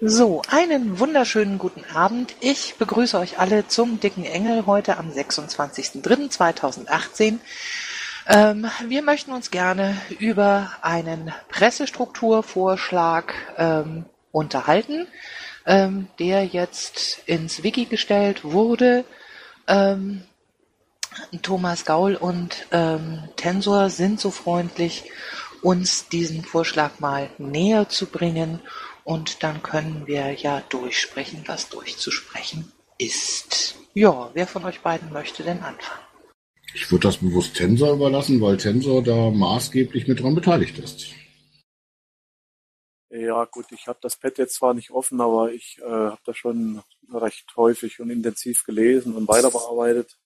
So, einen wunderschönen guten Abend. Ich begrüße euch alle zum Dicken Engel heute am 26.03.2018. Ähm, wir möchten uns gerne über einen Pressestrukturvorschlag ähm, unterhalten, ähm, der jetzt ins Wiki gestellt wurde. Ähm, Thomas Gaul und ähm, Tensor sind so freundlich, uns diesen Vorschlag mal näher zu bringen und dann können wir ja durchsprechen, was durchzusprechen ist. Ja, wer von euch beiden möchte denn anfangen? Ich würde das bewusst Tensor überlassen, weil Tensor da maßgeblich mit dran beteiligt ist. Ja gut, ich habe das Pad jetzt zwar nicht offen, aber ich äh, habe das schon recht häufig und intensiv gelesen und weiterbearbeitet.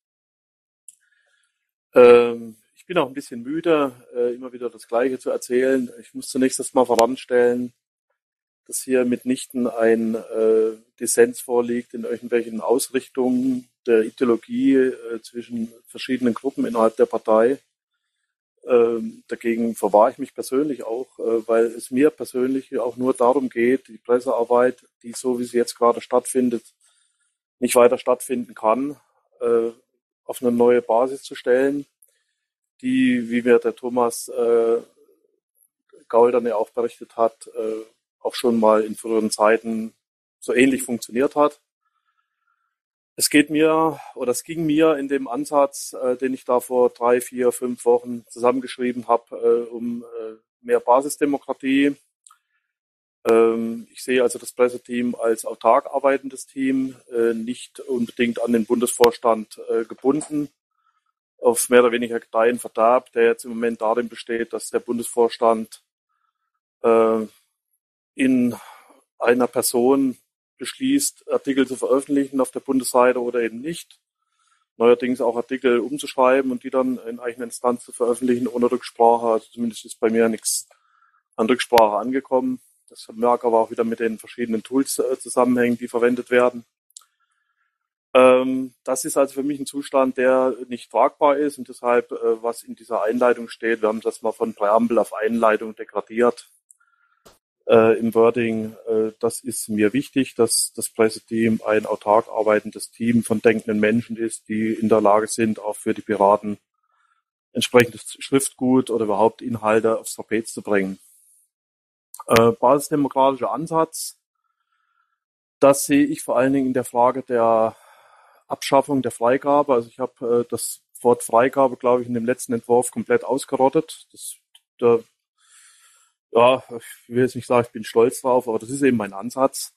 Ähm, ich bin auch ein bisschen müde, äh, immer wieder das Gleiche zu erzählen. Ich muss zunächst erst mal voranstellen, dass hier mitnichten ein äh, Dissens vorliegt in irgendwelchen Ausrichtungen der Ideologie äh, zwischen verschiedenen Gruppen innerhalb der Partei. Ähm, dagegen verwahre ich mich persönlich auch, äh, weil es mir persönlich auch nur darum geht, die Pressearbeit, die so wie sie jetzt gerade stattfindet, nicht weiter stattfinden kann, äh, auf eine neue Basis zu stellen, die, wie mir der Thomas äh, Gaul dann ja auch berichtet hat, äh, auch schon mal in früheren Zeiten so ähnlich funktioniert hat. Es geht mir oder es ging mir in dem Ansatz, äh, den ich da vor drei, vier, fünf Wochen zusammengeschrieben habe, äh, um äh, mehr Basisdemokratie. Ähm, ich sehe also das Presseteam als autark arbeitendes Team, äh, nicht unbedingt an den Bundesvorstand äh, gebunden, auf mehr oder weniger Gedeihen Verderb, der jetzt im Moment darin besteht, dass der Bundesvorstand äh, in einer Person beschließt, Artikel zu veröffentlichen auf der Bundesseite oder eben nicht. Neuerdings auch Artikel umzuschreiben und die dann in eigener Instanz zu veröffentlichen ohne Rücksprache. Also zumindest ist bei mir nichts an Rücksprache angekommen. Das mag aber auch wieder mit den verschiedenen Tools äh, zusammenhängen, die verwendet werden. Ähm, das ist also für mich ein Zustand, der nicht tragbar ist und deshalb, äh, was in dieser Einleitung steht, wir haben das mal von Präambel auf Einleitung degradiert äh, im Wording, äh, das ist mir wichtig, dass das Presseteam ein autark arbeitendes Team von denkenden Menschen ist, die in der Lage sind, auch für die Piraten entsprechendes Schriftgut oder überhaupt Inhalte aufs Trapez zu bringen. Äh, basisdemokratischer Ansatz, das sehe ich vor allen Dingen in der Frage der Abschaffung der Freigabe. Also ich habe äh, das Wort Freigabe, glaube ich, in dem letzten Entwurf komplett ausgerottet. Das, da ja, ich will jetzt nicht sagen, ich bin stolz drauf, aber das ist eben mein Ansatz,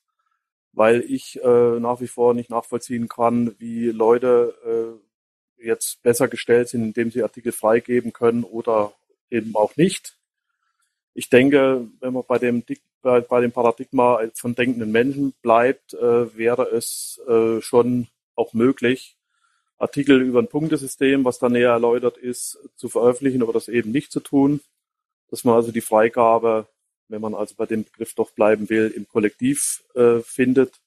weil ich äh, nach wie vor nicht nachvollziehen kann, wie Leute äh, jetzt besser gestellt sind, indem sie Artikel freigeben können oder eben auch nicht. Ich denke, wenn man bei dem, bei, dem Paradigma von denkenden Menschen bleibt, äh, wäre es äh, schon auch möglich, Artikel über ein Punktesystem, was da näher erläutert ist, zu veröffentlichen, aber das eben nicht zu tun dass man also die Freigabe, wenn man also bei dem Begriff doch bleiben will, im Kollektiv äh, findet,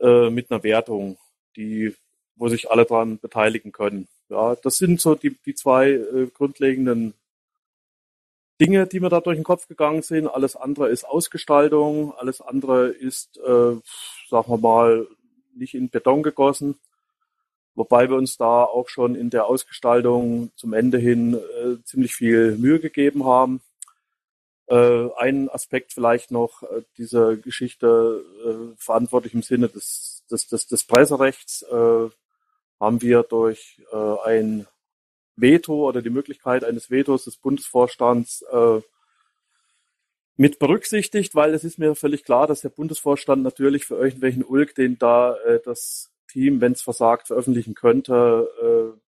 äh, mit einer Wertung, die, wo sich alle dran beteiligen können. Ja, das sind so die, die zwei äh, grundlegenden Dinge, die mir da durch den Kopf gegangen sind. Alles andere ist Ausgestaltung, alles andere ist, äh, sagen wir mal, nicht in Beton gegossen. Wobei wir uns da auch schon in der Ausgestaltung zum Ende hin äh, ziemlich viel Mühe gegeben haben. Äh, ein Aspekt vielleicht noch, äh, diese Geschichte äh, verantwortlich im Sinne des, des, des, des Presserechts äh, haben wir durch äh, ein Veto oder die Möglichkeit eines Vetos des Bundesvorstands äh, mit berücksichtigt, weil es ist mir völlig klar, dass der Bundesvorstand natürlich für irgendwelchen Ulk, den da äh, das Team, wenn es versagt, veröffentlichen könnte, äh,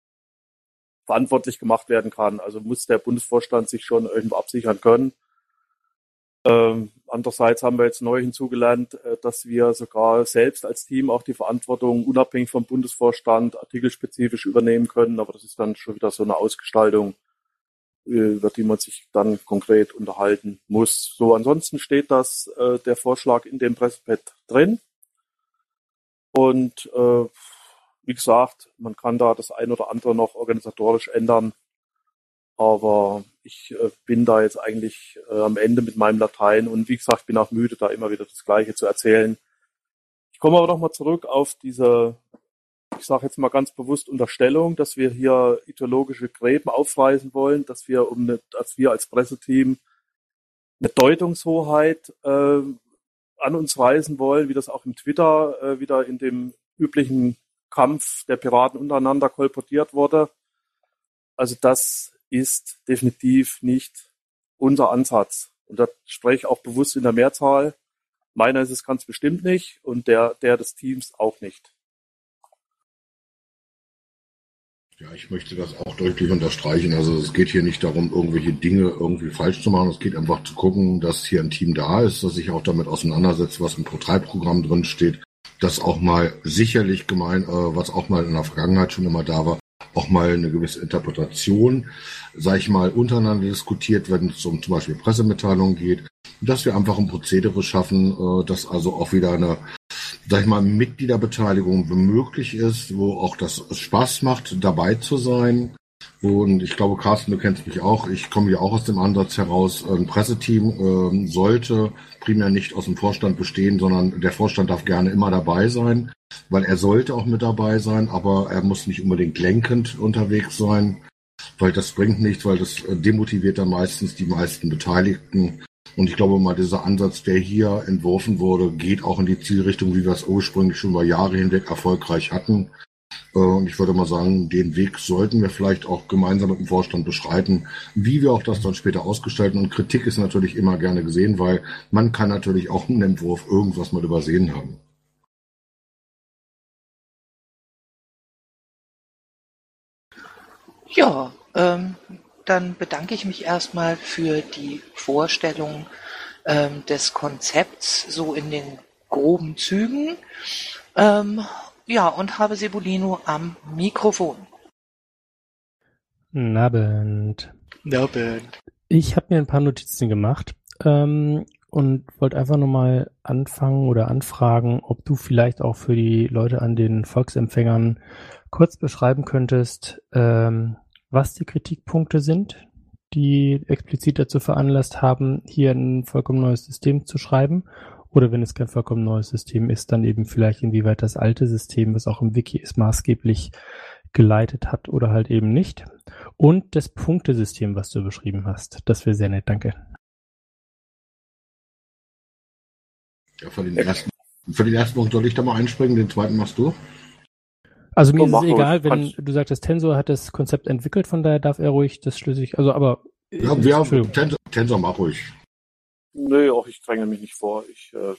verantwortlich gemacht werden kann. Also muss der Bundesvorstand sich schon irgendwo absichern können. Ähm, andererseits haben wir jetzt neu hinzugelernt, äh, dass wir sogar selbst als Team auch die Verantwortung unabhängig vom Bundesvorstand artikelspezifisch übernehmen können. Aber das ist dann schon wieder so eine Ausgestaltung, äh, über die man sich dann konkret unterhalten muss. So, ansonsten steht das äh, der Vorschlag in dem Pressepad drin. Und äh, wie gesagt, man kann da das ein oder andere noch organisatorisch ändern. Aber ich äh, bin da jetzt eigentlich äh, am Ende mit meinem Latein und wie gesagt, bin auch müde, da immer wieder das Gleiche zu erzählen. Ich komme aber nochmal zurück auf diese, ich sage jetzt mal ganz bewusst Unterstellung, dass wir hier ideologische Gräben aufreißen wollen, dass wir um eine, dass wir als Presseteam eine Deutungshoheit äh, an uns reißen wollen, wie das auch im Twitter äh, wieder in dem üblichen Kampf der Piraten untereinander kolportiert wurde. Also das ist definitiv nicht unser Ansatz. Und da spreche ich auch bewusst in der Mehrzahl. Meiner ist es ganz bestimmt nicht und der, der des Teams auch nicht. Ja, ich möchte das auch deutlich unterstreichen. Also es geht hier nicht darum, irgendwelche Dinge irgendwie falsch zu machen. Es geht einfach zu gucken, dass hier ein Team da ist, dass sich auch damit auseinandersetzt, was im Pro3-Programm drin steht. Das auch mal sicherlich gemein, äh, was auch mal in der Vergangenheit schon immer da war, auch mal eine gewisse Interpretation, sage ich mal, untereinander diskutiert, wenn es um zum Beispiel Pressemitteilungen geht, dass wir einfach ein Prozedere schaffen, äh, dass also auch wieder eine, sag ich mal, Mitgliederbeteiligung möglich ist, wo auch das Spaß macht, dabei zu sein. Und ich glaube, Carsten, du kennst mich auch. Ich komme ja auch aus dem Ansatz heraus, ein Presseteam äh, sollte primär nicht aus dem Vorstand bestehen, sondern der Vorstand darf gerne immer dabei sein weil er sollte auch mit dabei sein, aber er muss nicht unbedingt lenkend unterwegs sein, weil das bringt nichts, weil das äh, demotiviert dann meistens die meisten Beteiligten. Und ich glaube mal, dieser Ansatz, der hier entworfen wurde, geht auch in die Zielrichtung, wie wir es ursprünglich schon über Jahre hinweg erfolgreich hatten. Äh, und ich würde mal sagen, den Weg sollten wir vielleicht auch gemeinsam mit dem Vorstand beschreiten, wie wir auch das dann später ausgestalten. Und Kritik ist natürlich immer gerne gesehen, weil man kann natürlich auch einen Entwurf irgendwas mal übersehen haben. Ja, ähm, dann bedanke ich mich erstmal für die Vorstellung ähm, des Konzepts so in den groben Zügen. Ähm, ja, und habe Sebulino am Mikrofon. Nabend. Nabend. Ich habe mir ein paar Notizen gemacht ähm, und wollte einfach nur mal anfangen oder anfragen, ob du vielleicht auch für die Leute an den Volksempfängern kurz beschreiben könntest, ähm, was die Kritikpunkte sind, die explizit dazu veranlasst haben, hier ein vollkommen neues System zu schreiben. Oder wenn es kein vollkommen neues System ist, dann eben vielleicht inwieweit das alte System, was auch im Wiki ist, maßgeblich geleitet hat oder halt eben nicht. Und das Punktesystem, was du beschrieben hast. Das wäre sehr nett, danke. Ja, für den ersten, für ersten Punkt soll ich da mal einspringen, den zweiten machst du. Also mir so, ist es egal, wenn du sagst, das Tensor hat das Konzept entwickelt, von daher darf er ruhig das schlüssig, also aber. Ja, wir haben Tensor, Tensor mach ruhig. Nö, auch ich dränge mich nicht vor. Ich äh,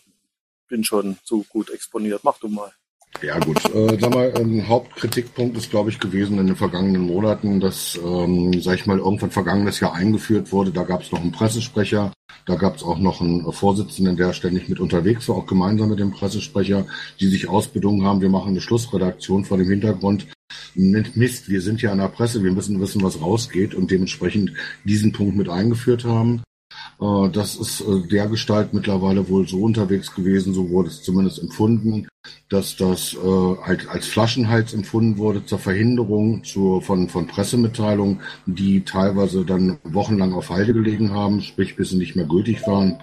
bin schon zu gut exponiert. Mach du mal. Ja gut, äh, sag mal, ein Hauptkritikpunkt ist, glaube ich, gewesen in den vergangenen Monaten, dass, ähm, sag ich mal, irgendwann vergangenes Jahr eingeführt wurde. Da gab es noch einen Pressesprecher, da gab es auch noch einen Vorsitzenden, der ständig mit unterwegs war, auch gemeinsam mit dem Pressesprecher, die sich ausbedungen haben, wir machen eine Schlussredaktion vor dem Hintergrund. Mist, wir sind ja an der Presse, wir müssen wissen, was rausgeht und dementsprechend diesen Punkt mit eingeführt haben. Äh, das ist äh, der Gestalt mittlerweile wohl so unterwegs gewesen, so wurde es zumindest empfunden, dass das äh, als Flaschenhals empfunden wurde zur Verhinderung zur, von, von Pressemitteilungen, die teilweise dann wochenlang auf Halde gelegen haben, sprich bis sie nicht mehr gültig waren.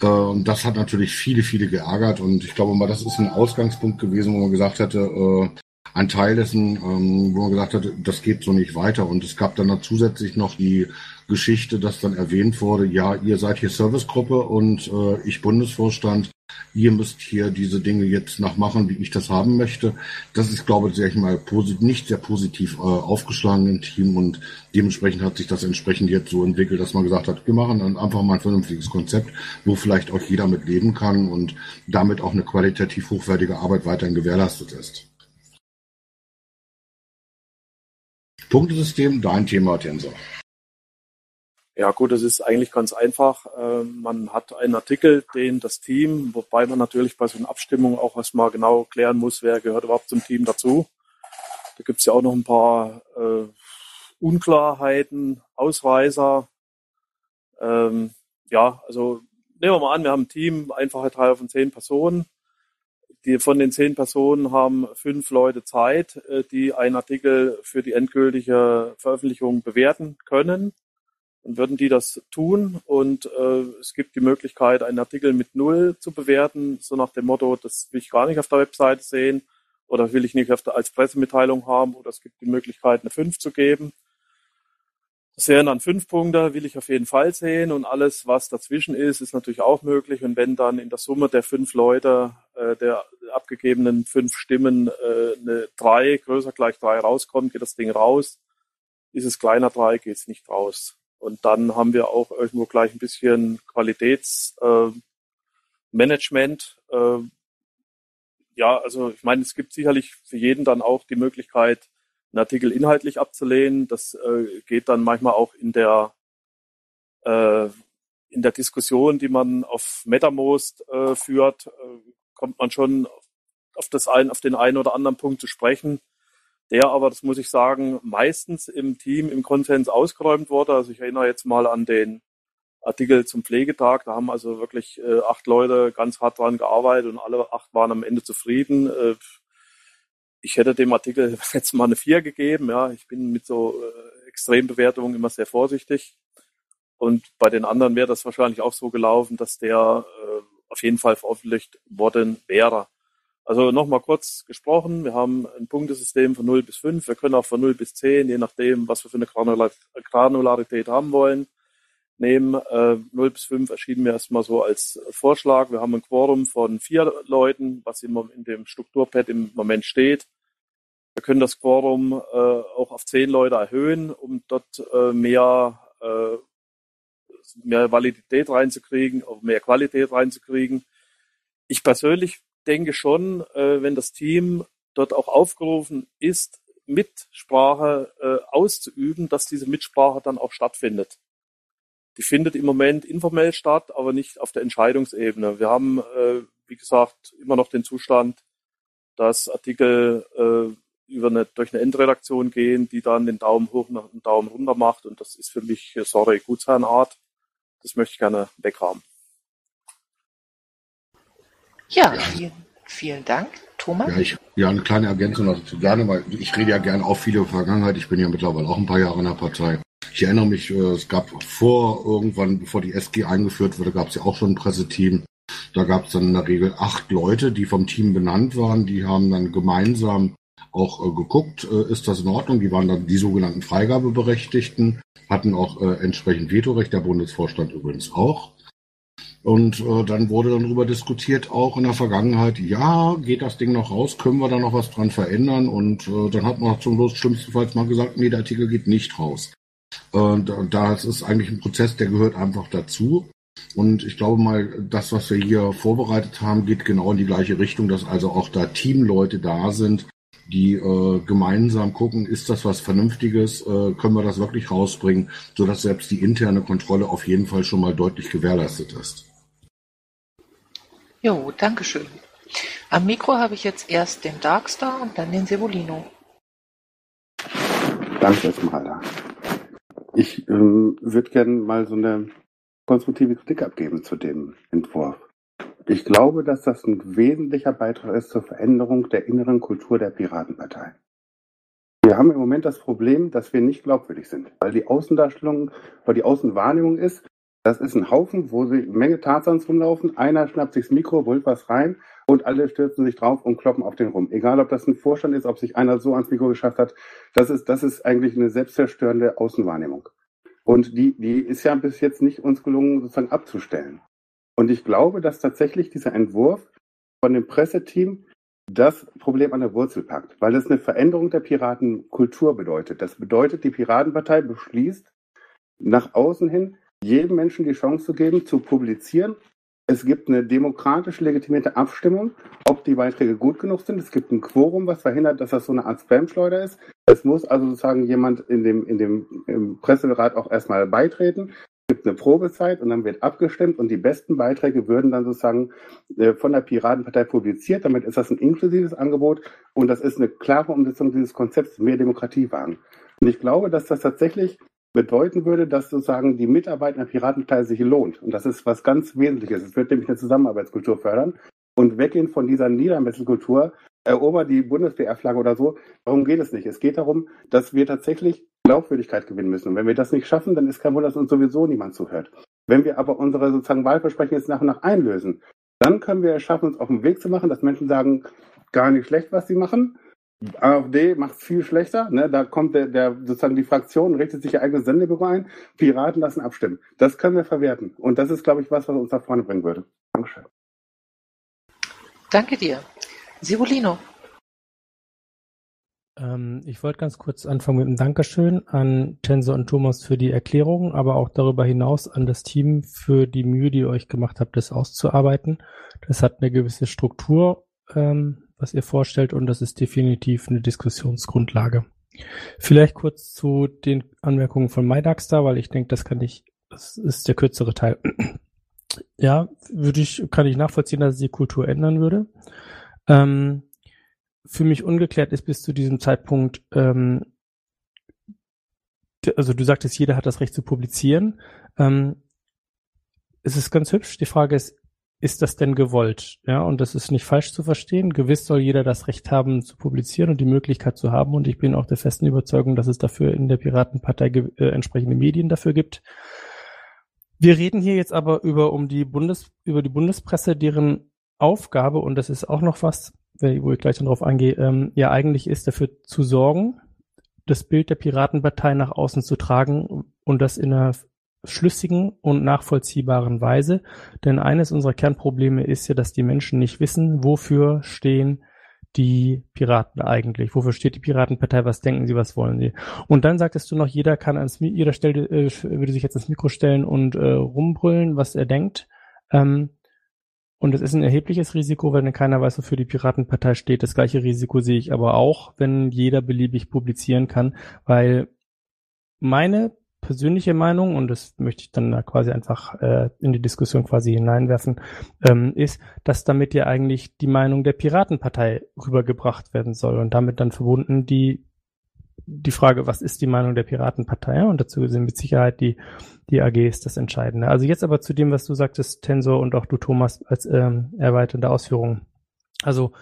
Und das hat natürlich viele, viele geärgert und ich glaube mal, das ist ein Ausgangspunkt gewesen, wo man gesagt hätte, ein Teil dessen, ähm, wo man gesagt hat, das geht so nicht weiter. Und es gab dann zusätzlich noch die Geschichte, dass dann erwähnt wurde, ja, ihr seid hier Servicegruppe und äh, ich Bundesvorstand, ihr müsst hier diese Dinge jetzt nachmachen, wie ich das haben möchte. Das ist, glaube ich, sehr, ich mal, nicht sehr positiv äh, aufgeschlagen im Team und dementsprechend hat sich das entsprechend jetzt so entwickelt, dass man gesagt hat, wir machen dann einfach mal ein vernünftiges Konzept, wo vielleicht auch jeder mit leben kann und damit auch eine qualitativ hochwertige Arbeit weiterhin gewährleistet ist. Punktesystem, dein Thema, Tensor. Ja gut, es ist eigentlich ganz einfach. Ähm, man hat einen Artikel, den das Team, wobei man natürlich bei so einer Abstimmung auch erstmal genau klären muss, wer gehört überhaupt zum Team dazu. Da gibt es ja auch noch ein paar äh, Unklarheiten, Ausreißer. Ähm, ja, also nehmen wir mal an, wir haben ein Team, einfache Teil von zehn Personen. Die, von den zehn Personen haben fünf Leute Zeit, äh, die einen Artikel für die endgültige Veröffentlichung bewerten können. Dann würden die das tun und äh, es gibt die Möglichkeit, einen Artikel mit Null zu bewerten, so nach dem Motto, das will ich gar nicht auf der Webseite sehen oder will ich nicht der, als Pressemitteilung haben oder es gibt die Möglichkeit, eine 5 zu geben. Das wären dann fünf Punkte, will ich auf jeden Fall sehen und alles, was dazwischen ist, ist natürlich auch möglich und wenn dann in der Summe der fünf Leute, äh, der abgegebenen fünf Stimmen äh, eine drei, größer gleich drei rauskommt, geht das Ding raus. Ist es kleiner drei, geht es nicht raus. Und dann haben wir auch irgendwo gleich ein bisschen Qualitätsmanagement. Äh, äh, ja, also ich meine, es gibt sicherlich für jeden dann auch die Möglichkeit, einen Artikel inhaltlich abzulehnen. Das äh, geht dann manchmal auch in der äh, in der Diskussion, die man auf MetaMost äh, führt, äh, kommt man schon auf das ein, auf den einen oder anderen Punkt zu sprechen der aber, das muss ich sagen, meistens im Team im Konsens ausgeräumt wurde. Also ich erinnere jetzt mal an den Artikel zum Pflegetag. Da haben also wirklich äh, acht Leute ganz hart dran gearbeitet und alle acht waren am Ende zufrieden. Äh, ich hätte dem Artikel jetzt mal eine vier gegeben. Ja, ich bin mit so äh, Extrembewertungen immer sehr vorsichtig. Und bei den anderen wäre das wahrscheinlich auch so gelaufen, dass der äh, auf jeden Fall veröffentlicht worden wäre. Also nochmal kurz gesprochen, wir haben ein Punktesystem von 0 bis 5. Wir können auch von 0 bis 10, je nachdem, was wir für eine Granularität haben wollen, nehmen. Äh, 0 bis 5 erschienen mir erstmal so als Vorschlag. Wir haben ein Quorum von vier Leuten, was immer in dem Strukturpad im Moment steht. Wir können das Quorum äh, auch auf 10 Leute erhöhen, um dort äh, mehr, äh, mehr Validität reinzukriegen, mehr Qualität reinzukriegen. Ich persönlich denke schon, äh, wenn das Team dort auch aufgerufen ist, Mitsprache äh, auszuüben, dass diese Mitsprache dann auch stattfindet. Die findet im Moment informell statt, aber nicht auf der Entscheidungsebene. Wir haben, äh, wie gesagt, immer noch den Zustand, dass Artikel äh, über eine, durch eine Endredaktion gehen, die dann den Daumen hoch und den Daumen runter macht. Und das ist für mich, sorry, Gutsherrenart. Das möchte ich gerne weghaben. Ja, vielen, vielen Dank. Thomas? Ja, ich, ja, eine kleine Ergänzung dazu gerne, weil ich rede ja gerne auch viel über Vergangenheit. Ich bin ja mittlerweile auch ein paar Jahre in der Partei. Ich erinnere mich, äh, es gab vor irgendwann, bevor die SG eingeführt wurde, gab es ja auch schon ein Presseteam. Da gab es dann in der Regel acht Leute, die vom Team benannt waren. Die haben dann gemeinsam auch äh, geguckt, äh, ist das in Ordnung. Die waren dann die sogenannten Freigabeberechtigten, hatten auch äh, entsprechend Vetorecht, der Bundesvorstand übrigens auch. Und äh, dann wurde dann darüber diskutiert, auch in der Vergangenheit, ja, geht das Ding noch raus, können wir da noch was dran verändern? Und äh, dann hat man zum Schluss schlimmstenfalls mal gesagt, nee, der Artikel geht nicht raus. Und äh, das ist eigentlich ein Prozess, der gehört einfach dazu. Und ich glaube mal, das, was wir hier vorbereitet haben, geht genau in die gleiche Richtung, dass also auch da Teamleute da sind, die äh, gemeinsam gucken, ist das was Vernünftiges, äh, können wir das wirklich rausbringen, sodass selbst die interne Kontrolle auf jeden Fall schon mal deutlich gewährleistet ist. Jo, danke schön. Am Mikro habe ich jetzt erst den Darkstar und dann den Sevolino. Danke erstmal. Ich ähm, würde gerne mal so eine konstruktive Kritik abgeben zu dem Entwurf. Ich glaube, dass das ein wesentlicher Beitrag ist zur Veränderung der inneren Kultur der Piratenpartei. Wir haben im Moment das Problem, dass wir nicht glaubwürdig sind, weil die Außendarstellung, weil die Außenwahrnehmung ist, das ist ein Haufen, wo sie Menge Tarzans rumlaufen. Einer schnappt sich das Mikro, brüllt was rein und alle stürzen sich drauf und kloppen auf den rum. Egal, ob das ein Vorstand ist, ob sich einer so ans Mikro geschafft hat. Das ist, das ist eigentlich eine selbstzerstörende Außenwahrnehmung. Und die, die ist ja bis jetzt nicht uns gelungen, sozusagen abzustellen. Und ich glaube, dass tatsächlich dieser Entwurf von dem Presseteam das Problem an der Wurzel packt, weil es eine Veränderung der Piratenkultur bedeutet. Das bedeutet, die Piratenpartei beschließt, nach außen hin jedem Menschen die Chance zu geben, zu publizieren. Es gibt eine demokratisch legitimierte Abstimmung, ob die Beiträge gut genug sind. Es gibt ein Quorum, was verhindert, dass das so eine Art Spam-Schleuder ist. Es muss also sozusagen jemand in dem, in dem Presserat auch erstmal beitreten. Es gibt eine Probezeit und dann wird abgestimmt und die besten Beiträge würden dann sozusagen äh, von der Piratenpartei publiziert. Damit ist das ein inklusives Angebot und das ist eine klare Umsetzung dieses Konzepts mehr Demokratie wagen. Und ich glaube, dass das tatsächlich bedeuten würde, dass sozusagen die Mitarbeit in der Piratenpartei sich lohnt. Und das ist was ganz Wesentliches. Es wird nämlich eine Zusammenarbeitskultur fördern und weggehen von dieser Niedermesselkultur, erober die Bundeswehr-Flagge oder so. Darum geht es nicht. Es geht darum, dass wir tatsächlich Glaubwürdigkeit gewinnen müssen. Und wenn wir das nicht schaffen, dann ist kein Wunder, dass uns sowieso niemand zuhört. Wenn wir aber unsere sozusagen Wahlversprechen jetzt nach und nach einlösen, dann können wir es schaffen, uns auf den Weg zu machen, dass Menschen sagen, gar nicht schlecht, was sie machen. AfD macht es viel schlechter. Ne? Da kommt der, der sozusagen die Fraktion, richtet sich ihr eigenes Sendebüro ein. Piraten lassen abstimmen. Das können wir verwerten. Und das ist, glaube ich, was, was uns nach vorne bringen würde. Dankeschön. Danke dir. Sivulino. Ähm, ich wollte ganz kurz anfangen mit einem Dankeschön an Tensor und Thomas für die Erklärung, aber auch darüber hinaus an das Team für die Mühe, die ihr euch gemacht habt, das auszuarbeiten. Das hat eine gewisse Struktur, ähm, was ihr vorstellt, und das ist definitiv eine Diskussionsgrundlage. Vielleicht kurz zu den Anmerkungen von MyDaxter, weil ich denke, das kann ich, das ist der kürzere Teil. ja, würde ich, kann ich nachvollziehen, dass es die Kultur ändern würde. Ähm, für mich ungeklärt ist bis zu diesem Zeitpunkt, ähm, also du sagtest, jeder hat das Recht zu publizieren. Ähm, es ist ganz hübsch. Die Frage ist, ist das denn gewollt? Ja, und das ist nicht falsch zu verstehen. Gewiss soll jeder das Recht haben, zu publizieren und die Möglichkeit zu haben. Und ich bin auch der festen Überzeugung, dass es dafür in der Piratenpartei äh, entsprechende Medien dafür gibt. Wir reden hier jetzt aber über um die Bundes über die Bundespresse, deren Aufgabe und das ist auch noch was, wo ich gleich dann drauf eingehe, ähm, ja eigentlich ist dafür zu sorgen, das Bild der Piratenpartei nach außen zu tragen und das in einer schlüssigen und nachvollziehbaren Weise. Denn eines unserer Kernprobleme ist ja, dass die Menschen nicht wissen, wofür stehen die Piraten eigentlich? Wofür steht die Piratenpartei? Was denken sie? Was wollen sie? Und dann sagtest du noch, jeder kann ans, jeder stellte, äh, würde sich jetzt ins Mikro stellen und äh, rumbrüllen, was er denkt. Ähm, und es ist ein erhebliches Risiko, wenn keiner weiß, wofür die Piratenpartei steht. Das gleiche Risiko sehe ich aber auch, wenn jeder beliebig publizieren kann, weil meine persönliche Meinung, und das möchte ich dann quasi einfach äh, in die Diskussion quasi hineinwerfen, ähm, ist, dass damit ja eigentlich die Meinung der Piratenpartei rübergebracht werden soll und damit dann verbunden die die Frage, was ist die Meinung der Piratenpartei? Und dazu sind mit Sicherheit die, die AGs das Entscheidende. Also jetzt aber zu dem, was du sagtest, Tensor und auch du, Thomas, als ähm, erweiternde Ausführungen. Also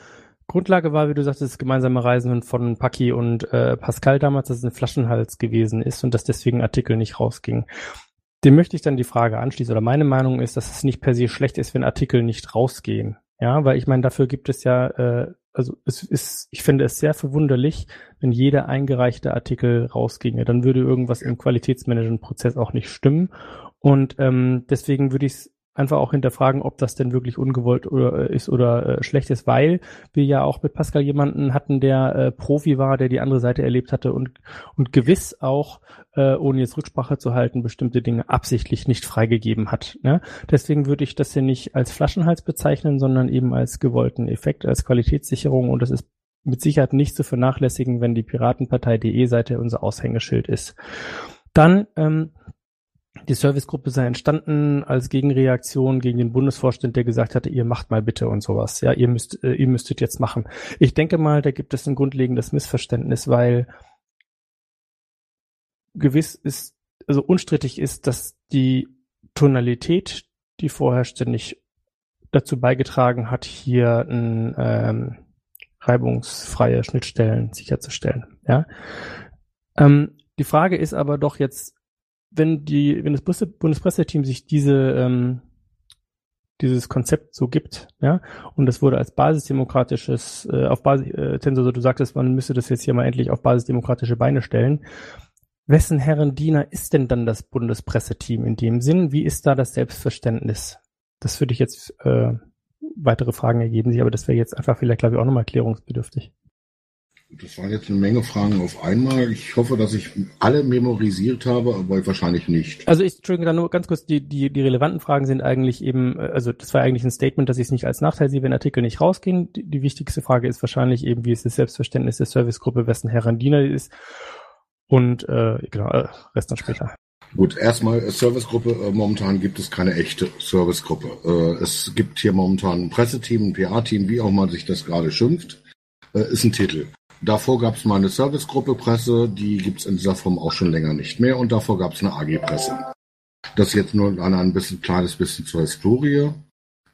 Grundlage war, wie du sagtest, das gemeinsame Reisen von Paki und äh, Pascal damals, dass es ein Flaschenhals gewesen ist und dass deswegen Artikel nicht rausging. Dem möchte ich dann die Frage anschließen, oder meine Meinung ist, dass es nicht per se schlecht ist, wenn Artikel nicht rausgehen. Ja, weil ich meine, dafür gibt es ja äh, also es ist, ich finde es sehr verwunderlich, wenn jeder eingereichte Artikel rausginge. Dann würde irgendwas im Qualitätsmanagement-Prozess auch nicht stimmen. Und ähm, deswegen würde ich es einfach auch hinterfragen, ob das denn wirklich ungewollt oder, äh, ist oder äh, schlecht ist, weil wir ja auch mit Pascal jemanden hatten, der äh, Profi war, der die andere Seite erlebt hatte und, und gewiss auch, äh, ohne jetzt Rücksprache zu halten, bestimmte Dinge absichtlich nicht freigegeben hat. Ne? Deswegen würde ich das hier nicht als Flaschenhals bezeichnen, sondern eben als gewollten Effekt, als Qualitätssicherung und das ist mit Sicherheit nicht zu vernachlässigen, wenn die Piratenpartei.de Seite unser Aushängeschild ist. Dann ähm, die Servicegruppe sei entstanden als Gegenreaktion gegen den Bundesvorstand, der gesagt hatte, ihr macht mal bitte und sowas. Ja, ihr müsst, äh, ihr müsstet jetzt machen. Ich denke mal, da gibt es ein grundlegendes Missverständnis, weil gewiss ist, also unstrittig ist, dass die Tonalität, die vorherrschte, nicht dazu beigetragen hat, hier ein, ähm, reibungsfreie Schnittstellen sicherzustellen. Ja. Ähm, die Frage ist aber doch jetzt, wenn die, wenn das Bundespresseteam sich diese ähm, dieses Konzept so gibt, ja, und das wurde als basisdemokratisches, äh, auf Basis, äh, Tensor, du sagtest, man müsste das jetzt hier mal endlich auf basisdemokratische Beine stellen. Wessen Herren Diener ist denn dann das Bundespresseteam in dem Sinn? Wie ist da das Selbstverständnis? Das würde ich jetzt, äh, weitere Fragen ergeben sich, aber das wäre jetzt einfach vielleicht, glaube ich, auch nochmal klärungsbedürftig. Das waren jetzt eine Menge Fragen auf einmal. Ich hoffe, dass ich alle memorisiert habe, aber wahrscheinlich nicht. Also ich, Entschuldigung, dann nur ganz kurz, die, die, die relevanten Fragen sind eigentlich eben, also das war eigentlich ein Statement, dass ich es nicht als Nachteil sehe, wenn Artikel nicht rausgehen. Die, die wichtigste Frage ist wahrscheinlich eben, wie ist das Selbstverständnis der Servicegruppe, wessen Herren Diener ist. Und äh, genau, äh, Rest dann später. Gut, erstmal äh, Servicegruppe. Äh, momentan gibt es keine echte Servicegruppe. Äh, es gibt hier momentan ein Presseteam, ein PA-Team, wie auch man sich das gerade schimpft. Äh, ist ein Titel. Davor gab es mal eine Servicegruppe Presse, die gibt es in dieser Form auch schon länger nicht mehr. Und davor gab es eine AG Presse. Das jetzt nur ein, ein bisschen kleines bisschen zur Historie.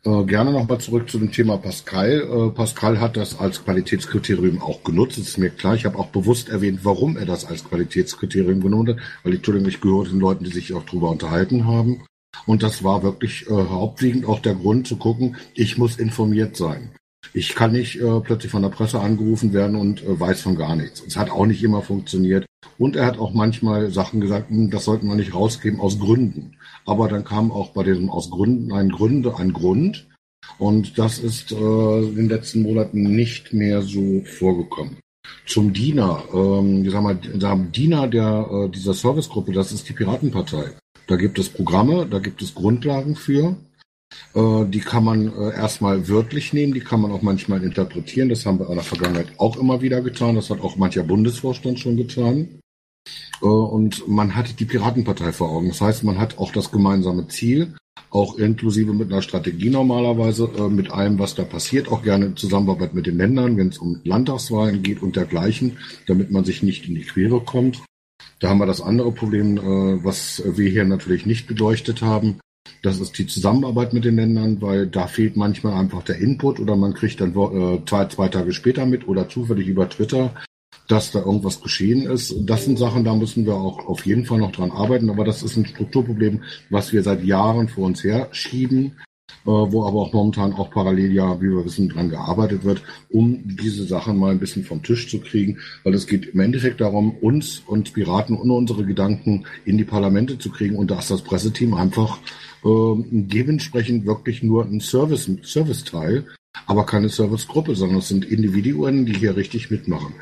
Äh, gerne nochmal zurück zu dem Thema Pascal. Äh, Pascal hat das als Qualitätskriterium auch genutzt, das ist mir klar. Ich habe auch bewusst erwähnt, warum er das als Qualitätskriterium genommen hat, weil ich, Entschuldigung, ich gehöre den Leuten, die sich auch darüber unterhalten haben. Und das war wirklich äh, hauptsächlich auch der Grund zu gucken, ich muss informiert sein. Ich kann nicht äh, plötzlich von der Presse angerufen werden und äh, weiß von gar nichts. Es hat auch nicht immer funktioniert. Und er hat auch manchmal Sachen gesagt, hm, das sollten wir nicht rausgeben aus Gründen. Aber dann kam auch bei diesem aus Gründen ein Gründe, ein Grund. Und das ist äh, in den letzten Monaten nicht mehr so vorgekommen. Zum Diener, ähm, ich sag mal, Diener der, äh, dieser Servicegruppe, das ist die Piratenpartei. Da gibt es Programme, da gibt es Grundlagen für. Äh, die kann man äh, erstmal wörtlich nehmen, die kann man auch manchmal interpretieren. Das haben wir in der Vergangenheit auch immer wieder getan. Das hat auch mancher Bundesvorstand schon getan. Äh, und man hat die Piratenpartei vor Augen. Das heißt, man hat auch das gemeinsame Ziel, auch inklusive mit einer Strategie normalerweise, mit allem, was da passiert, auch gerne in Zusammenarbeit mit den Ländern, wenn es um Landtagswahlen geht und dergleichen, damit man sich nicht in die Quere kommt. Da haben wir das andere Problem, was wir hier natürlich nicht beleuchtet haben. Das ist die Zusammenarbeit mit den Ländern, weil da fehlt manchmal einfach der Input oder man kriegt dann zwei, zwei Tage später mit oder zufällig über Twitter, dass da irgendwas geschehen ist. Das sind Sachen, da müssen wir auch auf jeden Fall noch dran arbeiten. Aber das ist ein Strukturproblem, was wir seit Jahren vor uns her schieben, äh, wo aber auch momentan auch parallel ja, wie wir wissen, dran gearbeitet wird, um diese Sachen mal ein bisschen vom Tisch zu kriegen. Weil es geht im Endeffekt darum, uns und Piraten und unsere Gedanken in die Parlamente zu kriegen. Und da ist das Presseteam einfach äh, dementsprechend wirklich nur ein Service, Serviceteil, aber keine Servicegruppe, sondern es sind Individuen, die hier richtig mitmachen.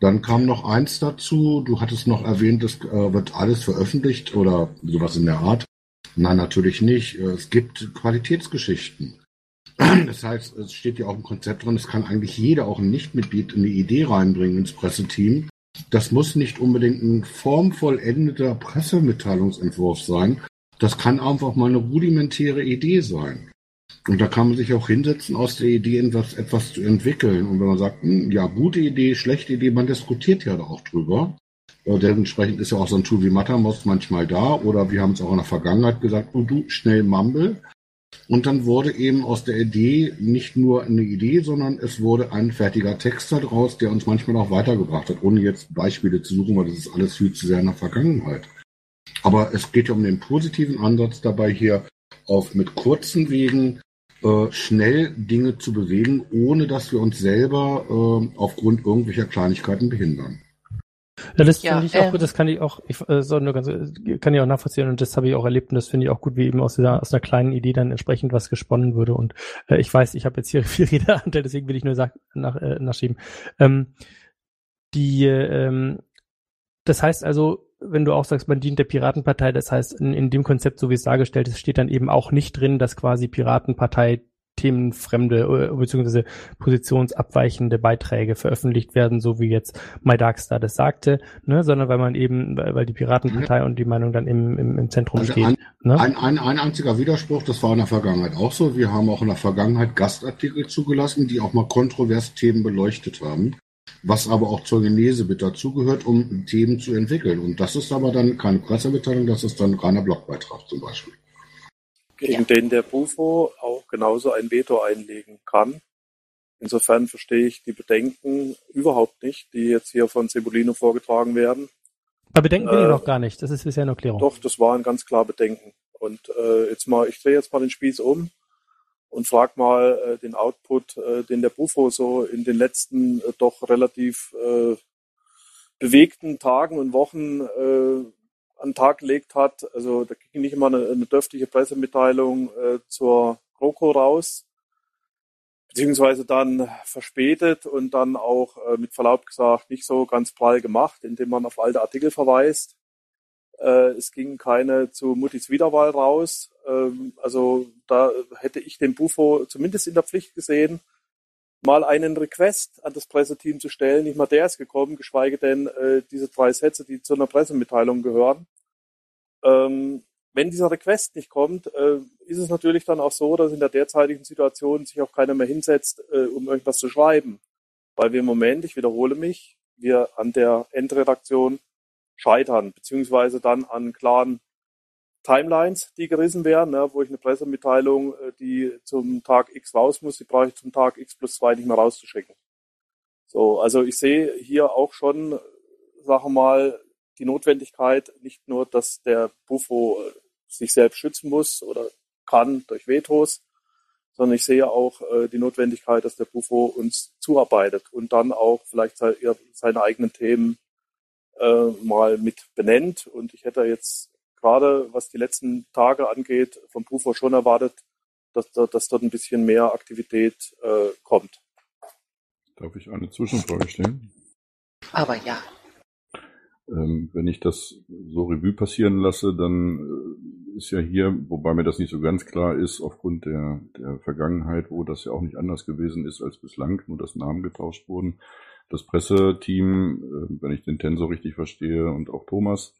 Dann kam noch eins dazu, du hattest noch erwähnt, es äh, wird alles veröffentlicht oder sowas in der Art. Nein, natürlich nicht. Äh, es gibt Qualitätsgeschichten. Das heißt, es steht ja auch im Konzept drin, es kann eigentlich jeder, auch ein Nichtmitglied, eine Idee reinbringen ins Presseteam. Das muss nicht unbedingt ein formvollendeter Pressemitteilungsentwurf sein. Das kann einfach mal eine rudimentäre Idee sein. Und da kann man sich auch hinsetzen, aus der Idee etwas, etwas zu entwickeln. Und wenn man sagt, hm, ja, gute Idee, schlechte Idee, man diskutiert ja da auch drüber. Dementsprechend ist ja auch so ein Tool wie Mattermost manchmal da. Oder wir haben es auch in der Vergangenheit gesagt, oh du, schnell Mumble. Und dann wurde eben aus der Idee nicht nur eine Idee, sondern es wurde ein fertiger Text daraus, der uns manchmal auch weitergebracht hat, ohne jetzt Beispiele zu suchen, weil das ist alles viel zu sehr in der Vergangenheit. Aber es geht ja um den positiven Ansatz dabei hier, auf mit kurzen Wegen äh, schnell Dinge zu bewegen, ohne dass wir uns selber äh, aufgrund irgendwelcher Kleinigkeiten behindern. Ja, das ja, finde ich auch äh, gut, das kann ich auch, ich äh, soll nur ganz, kann ich auch nachvollziehen und das habe ich auch erlebt und das finde ich auch gut, wie eben aus dieser, aus einer kleinen Idee dann entsprechend was gesponnen würde und äh, ich weiß, ich habe jetzt hier viel Redeanteil, deswegen will ich nur sag, nach, äh, nachschieben. Ähm, die, ähm, das heißt also, wenn du auch sagst, man dient der Piratenpartei, das heißt, in, in dem Konzept, so wie es dargestellt ist, steht dann eben auch nicht drin, dass quasi Piratenpartei themenfremde äh, bzw. positionsabweichende Beiträge veröffentlicht werden, so wie jetzt MyDarkstar das sagte, ne, sondern weil man eben, weil die Piratenpartei ja. und die Meinung dann im, im, im Zentrum also steht. Ein, ne? ein, ein, ein einziger Widerspruch, das war in der Vergangenheit auch so. Wir haben auch in der Vergangenheit Gastartikel zugelassen, die auch mal kontrovers Themen beleuchtet haben was aber auch zur Genese mit dazugehört, um Themen zu entwickeln. Und das ist aber dann keine Pressemitteilung, das ist dann reiner Blogbeitrag zum Beispiel. Gegen ja. den der Bufo auch genauso ein Veto einlegen kann. Insofern verstehe ich die Bedenken überhaupt nicht, die jetzt hier von Cebulino vorgetragen werden. Aber Bedenken äh, bin ich noch gar nicht. Das ist bisher eine Erklärung. Doch, das waren ganz klar Bedenken. Und äh, jetzt mal, ich drehe jetzt mal den Spieß um und frag mal äh, den Output, äh, den der Bufo so in den letzten äh, doch relativ äh, bewegten Tagen und Wochen äh, an den Tag gelegt hat. Also da ging nicht immer eine, eine dürftige Pressemitteilung äh, zur GroKo raus, beziehungsweise dann verspätet und dann auch äh, mit Verlaub gesagt nicht so ganz prall gemacht, indem man auf alte Artikel verweist. Äh, es ging keine zu Muttis Wiederwahl raus. Ähm, also da hätte ich den Bufo zumindest in der Pflicht gesehen, mal einen Request an das Presseteam zu stellen. Nicht mal der ist gekommen, geschweige denn äh, diese drei Sätze, die zu einer Pressemitteilung gehören. Ähm, wenn dieser Request nicht kommt, äh, ist es natürlich dann auch so, dass in der derzeitigen Situation sich auch keiner mehr hinsetzt, äh, um irgendwas zu schreiben. Weil wir im Moment, ich wiederhole mich, wir an der Endredaktion scheitern, beziehungsweise dann an klaren Timelines, die gerissen werden, ne, wo ich eine Pressemitteilung, äh, die zum Tag X raus muss, die brauche ich zum Tag X plus zwei nicht mehr rauszuschicken. So, also ich sehe hier auch schon, sage mal, die Notwendigkeit, nicht nur, dass der Bufo äh, sich selbst schützen muss oder kann durch Vetos, sondern ich sehe auch äh, die Notwendigkeit, dass der Bufo uns zuarbeitet und dann auch vielleicht seine eigenen Themen äh, mal mit benennt. Und ich hätte jetzt gerade, was die letzten Tage angeht, vom Bufo schon erwartet, dass, dass dort ein bisschen mehr Aktivität äh, kommt. Darf ich eine Zwischenfrage stellen? Aber ja. Ähm, wenn ich das so Revue passieren lasse, dann äh, ist ja hier, wobei mir das nicht so ganz klar ist, aufgrund der, der Vergangenheit, wo das ja auch nicht anders gewesen ist als bislang, nur dass Namen getauscht wurden, das Presseteam, äh, wenn ich den Tensor richtig verstehe, und auch Thomas,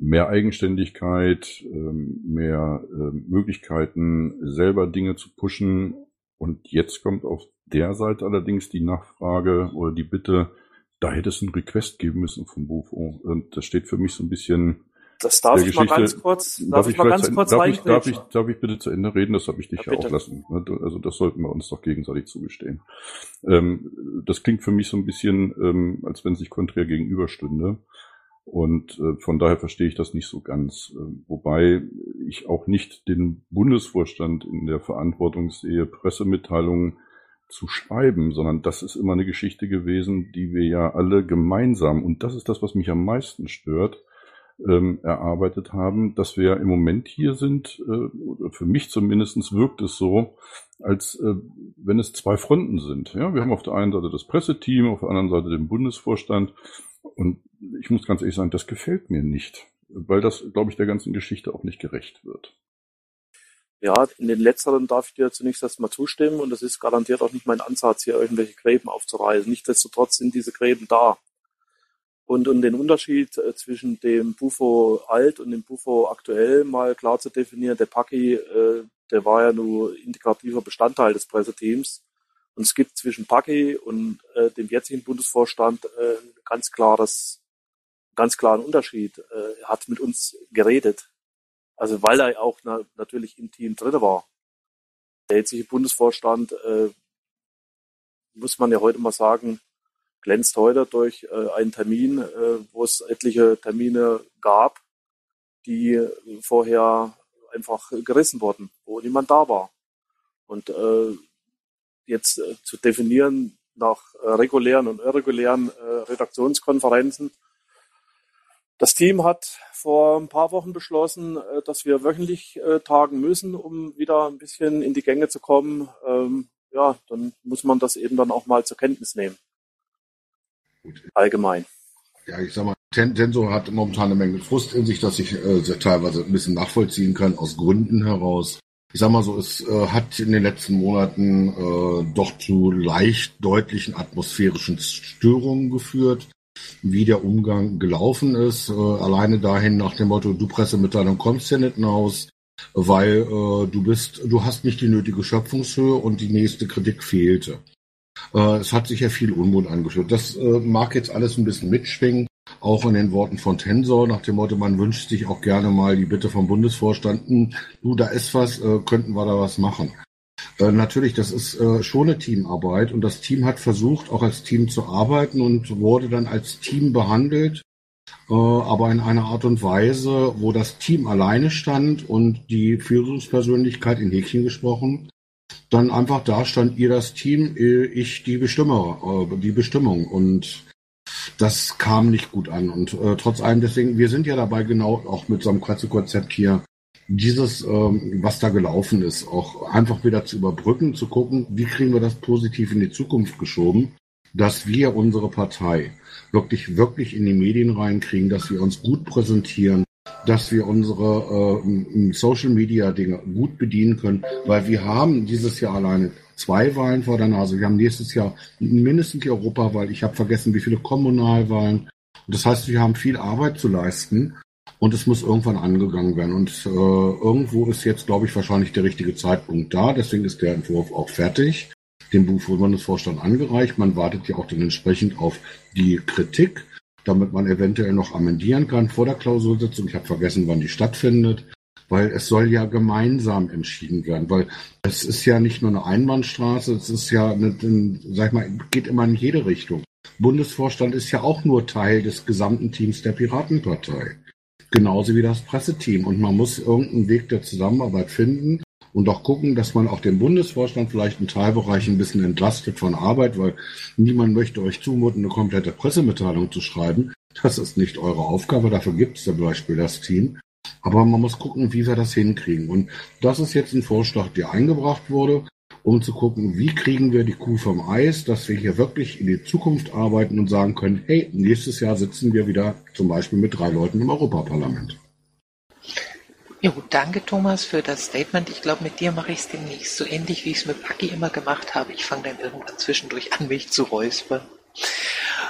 mehr Eigenständigkeit, ähm, mehr ähm, Möglichkeiten, selber Dinge zu pushen. Und jetzt kommt auf der Seite allerdings die Nachfrage oder die Bitte, da hätte es einen Request geben müssen vom Bufo. Und das steht für mich so ein bisschen. Das darf ich mal ganz kurz, darf, darf ich mal ganz kurz darf ich, darf, ich, darf ich bitte zu Ende reden? Das habe ich dich ja, ja auch lassen. Ne? Also das sollten wir uns doch gegenseitig zugestehen. Ähm, das klingt für mich so ein bisschen, ähm, als wenn sich konträr gegenüberstünde. Und äh, von daher verstehe ich das nicht so ganz. Äh, wobei ich auch nicht den Bundesvorstand in der Verantwortung sehe, Pressemitteilungen zu schreiben, sondern das ist immer eine Geschichte gewesen, die wir ja alle gemeinsam, und das ist das, was mich am meisten stört, ähm, erarbeitet haben, dass wir im Moment hier sind, äh, für mich zumindest wirkt es so, als äh, wenn es zwei Fronten sind. Ja, wir haben auf der einen Seite das Presseteam, auf der anderen Seite den Bundesvorstand und ich muss ganz ehrlich sagen, das gefällt mir nicht, weil das, glaube ich, der ganzen Geschichte auch nicht gerecht wird. Ja, in den letzteren darf ich dir zunächst erstmal zustimmen und das ist garantiert auch nicht mein Ansatz, hier irgendwelche Gräben aufzureißen. Nichtsdestotrotz sind diese Gräben da. Und um den Unterschied äh, zwischen dem Bufo alt und dem Bufo aktuell mal klar zu definieren, der Paki, äh, der war ja nur integrativer Bestandteil des Presseteams. Und es gibt zwischen Paki und äh, dem jetzigen Bundesvorstand äh, ganz klares, ganz klaren Unterschied. Äh, er hat mit uns geredet. Also weil er auch na, natürlich im Team drin war. Der jetzige Bundesvorstand, äh, muss man ja heute mal sagen, glänzt heute durch äh, einen Termin, äh, wo es etliche Termine gab, die vorher einfach gerissen wurden, wo niemand da war. Und äh, jetzt äh, zu definieren nach äh, regulären und irregulären äh, Redaktionskonferenzen, das Team hat vor ein paar Wochen beschlossen, äh, dass wir wöchentlich äh, tagen müssen, um wieder ein bisschen in die Gänge zu kommen. Ähm, ja, dann muss man das eben dann auch mal zur Kenntnis nehmen. Gut. Allgemein. Ja, ich sag mal, Tensor hat momentan eine Menge Frust in sich, dass ich äh, teilweise ein bisschen nachvollziehen kann, aus Gründen heraus. Ich sag mal so, es äh, hat in den letzten Monaten äh, doch zu leicht deutlichen atmosphärischen Störungen geführt wie der Umgang gelaufen ist. Äh, alleine dahin nach dem Motto, du Pressemitteilung kommst ja nicht hinaus, weil äh, du bist, du hast nicht die nötige Schöpfungshöhe und die nächste Kritik fehlte. Äh, es hat sich ja viel Unmut angeführt. Das äh, mag jetzt alles ein bisschen mitschwingen, auch in den Worten von Tensor, nach dem Motto, man wünscht sich auch gerne mal die Bitte vom Bundesvorstand, du, da ist was, äh, könnten wir da was machen. Äh, natürlich, das ist äh, schon eine Teamarbeit und das Team hat versucht, auch als Team zu arbeiten und wurde dann als Team behandelt, äh, aber in einer Art und Weise, wo das Team alleine stand und die Führungspersönlichkeit in Häkchen gesprochen, dann einfach da stand ihr das Team, ich die Bestimmer, die Bestimmung und das kam nicht gut an. Und äh, trotz allem deswegen, wir sind ja dabei genau auch mit so einem Konzept hier dieses, ähm, was da gelaufen ist, auch einfach wieder zu überbrücken, zu gucken, wie kriegen wir das positiv in die Zukunft geschoben, dass wir unsere Partei wirklich, wirklich in die Medien reinkriegen, dass wir uns gut präsentieren, dass wir unsere äh, Social Media Dinge gut bedienen können, weil wir haben dieses Jahr alleine zwei Wahlen vor der Nase. Wir haben nächstes Jahr mindestens die Europawahl. Ich habe vergessen, wie viele Kommunalwahlen. Das heißt, wir haben viel Arbeit zu leisten. Und es muss irgendwann angegangen werden. Und äh, irgendwo ist jetzt, glaube ich, wahrscheinlich der richtige Zeitpunkt da. Deswegen ist der Entwurf auch fertig. Dem Bundesvorstand angereicht. Man wartet ja auch dann entsprechend auf die Kritik, damit man eventuell noch amendieren kann vor der Klausursitzung. Ich habe vergessen, wann die stattfindet. Weil es soll ja gemeinsam entschieden werden, weil es ist ja nicht nur eine Einbahnstraße, es ist ja, eine, sag ich mal, geht immer in jede Richtung. Bundesvorstand ist ja auch nur Teil des gesamten Teams der Piratenpartei. Genauso wie das Presseteam. Und man muss irgendeinen Weg der Zusammenarbeit finden und auch gucken, dass man auch den Bundesvorstand vielleicht in Teilbereichen ein bisschen entlastet von Arbeit, weil niemand möchte euch zumuten, eine komplette Pressemitteilung zu schreiben. Das ist nicht eure Aufgabe, dafür gibt es zum Beispiel das Team. Aber man muss gucken, wie wir das hinkriegen. Und das ist jetzt ein Vorschlag, der eingebracht wurde, um zu gucken, wie kriegen wir die Kuh vom Eis, dass wir hier wirklich in die Zukunft arbeiten und sagen können, hey, nächstes Jahr sitzen wir wieder zum Beispiel mit drei Leuten im Europaparlament. Jo, danke Thomas für das Statement. Ich glaube, mit dir mache ich es demnächst so ähnlich, wie ich es mit Paki immer gemacht habe. Ich fange dann irgendwann zwischendurch an, mich zu räuspern.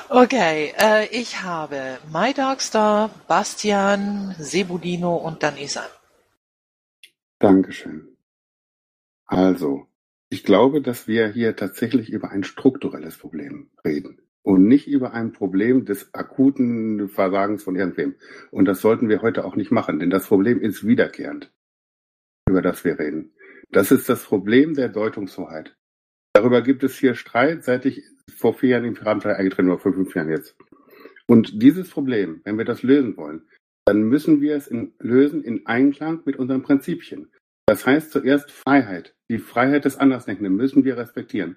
Okay, äh, ich habe My Darkstar, Bastian, Sebudino und dann Isan. Dankeschön. Also, ich glaube, dass wir hier tatsächlich über ein strukturelles Problem reden und nicht über ein Problem des akuten Versagens von irgendwem. Und das sollten wir heute auch nicht machen, denn das Problem ist wiederkehrend, über das wir reden. Das ist das Problem der Deutungshoheit. Darüber gibt es hier Streit, seit ich vor vier Jahren im Piratenpartei eingetreten war, vor fünf Jahren jetzt. Und dieses Problem, wenn wir das lösen wollen, dann müssen wir es in, lösen in Einklang mit unseren Prinzipien. Das heißt zuerst Freiheit. Die Freiheit des Andersdenkenden müssen wir respektieren.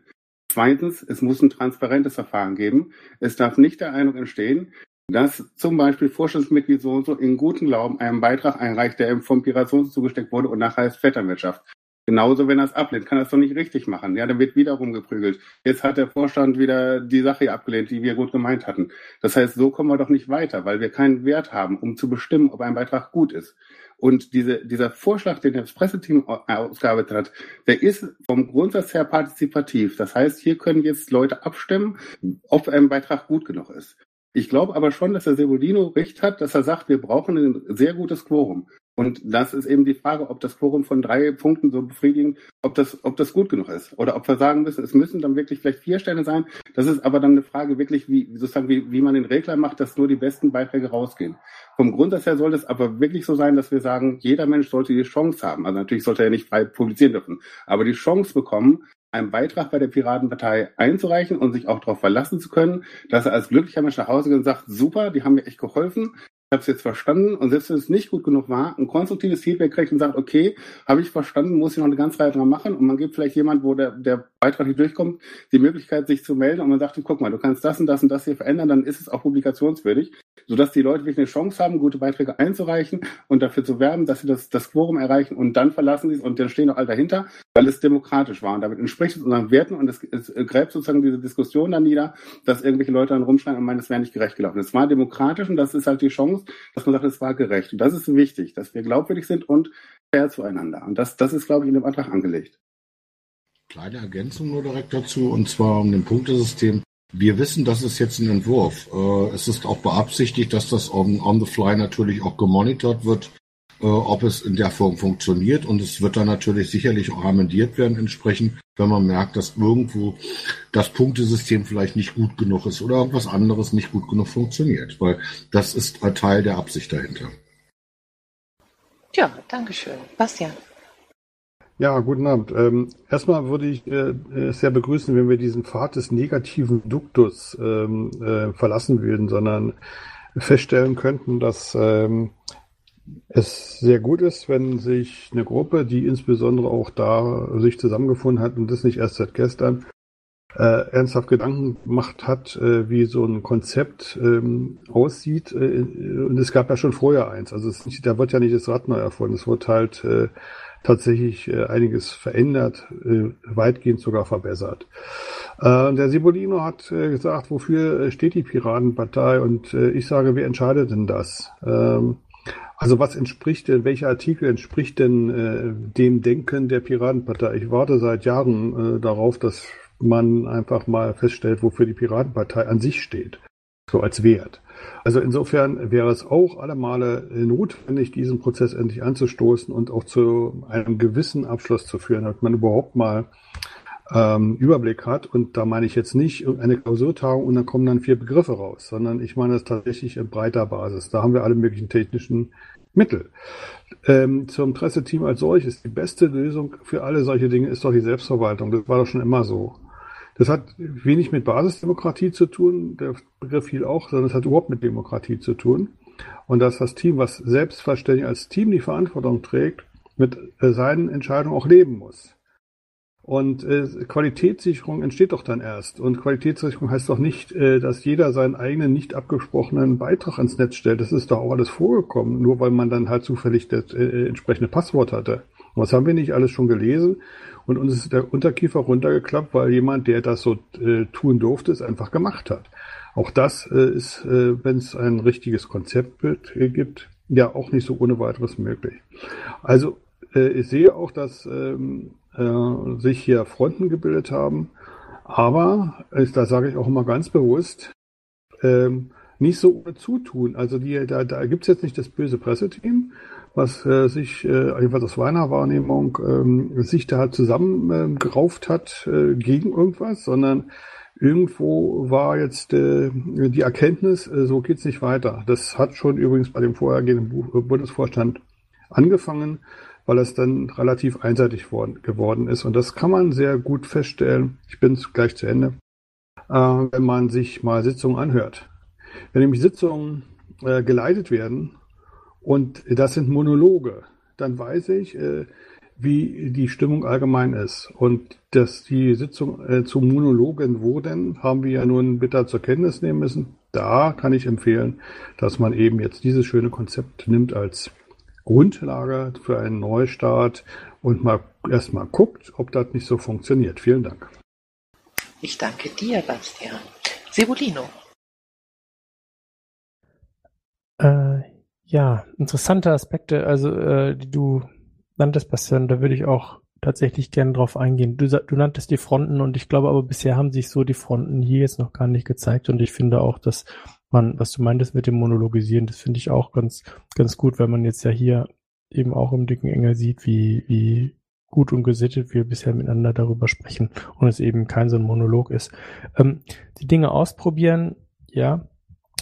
Zweitens, es muss ein transparentes Verfahren geben. Es darf nicht der Eindruck entstehen, dass zum Beispiel Vorstandsmitglied so und so in gutem Glauben einen Beitrag einreicht, der ihm vom Pirations zugesteckt wurde und nachher ist Vetternwirtschaft. Genauso, wenn er es ablehnt, kann er es doch nicht richtig machen. Ja, dann wird wieder rumgeprügelt. Jetzt hat der Vorstand wieder die Sache abgelehnt, die wir gut gemeint hatten. Das heißt, so kommen wir doch nicht weiter, weil wir keinen Wert haben, um zu bestimmen, ob ein Beitrag gut ist. Und diese, dieser Vorschlag, den das Presseteam ausgearbeitet hat, der ist vom Grundsatz her partizipativ. Das heißt, hier können jetzt Leute abstimmen, ob ein Beitrag gut genug ist. Ich glaube aber schon, dass der Sebolino recht hat, dass er sagt, wir brauchen ein sehr gutes Quorum. Und das ist eben die Frage, ob das Quorum von drei Punkten so befriedigend, ob das, ob das gut genug ist. Oder ob wir sagen müssen, es müssen dann wirklich vielleicht vier Stellen sein. Das ist aber dann eine Frage wirklich, wie, sozusagen, wie, wie man den Regler macht, dass nur die besten Beiträge rausgehen. Vom Grundsatz her soll es aber wirklich so sein, dass wir sagen, jeder Mensch sollte die Chance haben. Also natürlich sollte er nicht frei publizieren dürfen, aber die Chance bekommen, einen Beitrag bei der Piratenpartei einzureichen und sich auch darauf verlassen zu können, dass er als glücklicher Mensch nach Hause geht und sagt, super, die haben mir echt geholfen, habe es jetzt verstanden. Und selbst wenn es nicht gut genug war, ein konstruktives Feedback kriegt und sagt, okay, habe ich verstanden, muss ich noch eine ganze Reihe dran machen. Und man gibt vielleicht jemand, wo der, der Beitrag nicht durchkommt, die Möglichkeit, sich zu melden und man sagt, guck mal, du kannst das und das und das hier verändern, dann ist es auch publikationswürdig, sodass die Leute wirklich eine Chance haben, gute Beiträge einzureichen und dafür zu werben, dass sie das, das Quorum erreichen und dann verlassen sie es und dann stehen noch alle dahinter, weil es demokratisch war und damit entspricht es unseren Werten und es, es gräbt sozusagen diese Diskussion dann nieder, dass irgendwelche Leute dann rumschreien und meinen, es wäre nicht gerecht gelaufen. Es war demokratisch und das ist halt die Chance, dass man sagt, es war gerecht. Und das ist wichtig, dass wir glaubwürdig sind und fair zueinander. Und das, das ist, glaube ich, in dem Antrag angelegt. Kleine Ergänzung nur direkt dazu, und zwar um dem Punktesystem. Wir wissen, das ist jetzt ein Entwurf. Äh, es ist auch beabsichtigt, dass das on, on the fly natürlich auch gemonitort wird, äh, ob es in der Form funktioniert. Und es wird dann natürlich sicherlich auch amendiert werden entsprechend, wenn man merkt, dass irgendwo das Punktesystem vielleicht nicht gut genug ist oder irgendwas anderes nicht gut genug funktioniert. Weil das ist ein Teil der Absicht dahinter. Ja, Dankeschön. Bastian. Ja, guten Abend. Ähm, erstmal würde ich äh, es sehr begrüßen, wenn wir diesen Pfad des negativen Duktus ähm, äh, verlassen würden, sondern feststellen könnten, dass ähm, es sehr gut ist, wenn sich eine Gruppe, die insbesondere auch da sich zusammengefunden hat und das nicht erst seit gestern, äh, ernsthaft Gedanken gemacht hat, äh, wie so ein Konzept ähm, aussieht. Äh, und es gab ja schon vorher eins. Also es, da wird ja nicht das Rad neu erfunden. Es wird halt äh, tatsächlich äh, einiges verändert, äh, weitgehend sogar verbessert. Äh, der Sibolino hat äh, gesagt, wofür äh, steht die Piratenpartei? Und äh, ich sage, wer entscheidet denn das? Ähm, also was entspricht denn, welcher Artikel entspricht denn dem Denken der Piratenpartei? Ich warte seit Jahren darauf, dass man einfach mal feststellt, wofür die Piratenpartei an sich steht, so als Wert. Also insofern wäre es auch alle Male notwendig, diesen Prozess endlich anzustoßen und auch zu einem gewissen Abschluss zu führen, damit man überhaupt mal ähm, Überblick hat. Und da meine ich jetzt nicht eine Klausurtagung und dann kommen dann vier Begriffe raus, sondern ich meine das tatsächlich in breiter Basis. Da haben wir alle möglichen technischen Mittel. Ähm, zum Presseteam als solches, die beste Lösung für alle solche Dinge ist doch die Selbstverwaltung. Das war doch schon immer so. Das hat wenig mit Basisdemokratie zu tun, der Begriff fiel auch, sondern es hat überhaupt mit Demokratie zu tun. Und dass das Team, was selbstverständlich als Team die Verantwortung trägt, mit äh, seinen Entscheidungen auch leben muss. Und äh, Qualitätssicherung entsteht doch dann erst. Und Qualitätssicherung heißt doch nicht, äh, dass jeder seinen eigenen nicht abgesprochenen Beitrag ins Netz stellt. Das ist doch auch alles vorgekommen, nur weil man dann halt zufällig das äh, entsprechende Passwort hatte. Was haben wir nicht alles schon gelesen? Und uns ist der Unterkiefer runtergeklappt, weil jemand, der das so äh, tun durfte, es einfach gemacht hat. Auch das äh, ist, äh, wenn es ein richtiges Konzeptbild äh, gibt, ja auch nicht so ohne weiteres möglich. Also äh, ich sehe auch, dass ähm, äh, sich hier Fronten gebildet haben. Aber, da sage ich auch immer ganz bewusst, ähm, nicht so Zutun. Also die, da, da gibt es jetzt nicht das böse Presseteam, was äh, sich, äh, jedenfalls aus meiner Wahrnehmung, ähm, sich da zusammengerauft äh, hat äh, gegen irgendwas, sondern irgendwo war jetzt äh, die Erkenntnis, äh, so geht's nicht weiter. Das hat schon übrigens bei dem vorhergehenden Bundesvorstand angefangen weil es dann relativ einseitig worden, geworden ist. Und das kann man sehr gut feststellen. Ich bin gleich zu Ende. Äh, wenn man sich mal Sitzungen anhört. Wenn nämlich Sitzungen äh, geleitet werden und das sind Monologe, dann weiß ich, äh, wie die Stimmung allgemein ist. Und dass die Sitzung äh, zu Monologen wurden, haben wir ja nun bitter zur Kenntnis nehmen müssen. Da kann ich empfehlen, dass man eben jetzt dieses schöne Konzept nimmt als Grundlage für einen Neustart und mal erstmal guckt, ob das nicht so funktioniert. Vielen Dank. Ich danke dir, Bastian. Sebulino. Äh, ja, interessante Aspekte, also äh, die du nanntest, Bastian, da würde ich auch tatsächlich gerne drauf eingehen. Du, du nanntest die Fronten und ich glaube aber bisher haben sich so die Fronten hier jetzt noch gar nicht gezeigt und ich finde auch, dass man, was du meintest mit dem Monologisieren, das finde ich auch ganz, ganz gut, weil man jetzt ja hier eben auch im dicken Engel sieht, wie, wie gut und gesittet wir bisher miteinander darüber sprechen und es eben kein so ein Monolog ist. Ähm, die Dinge ausprobieren, ja,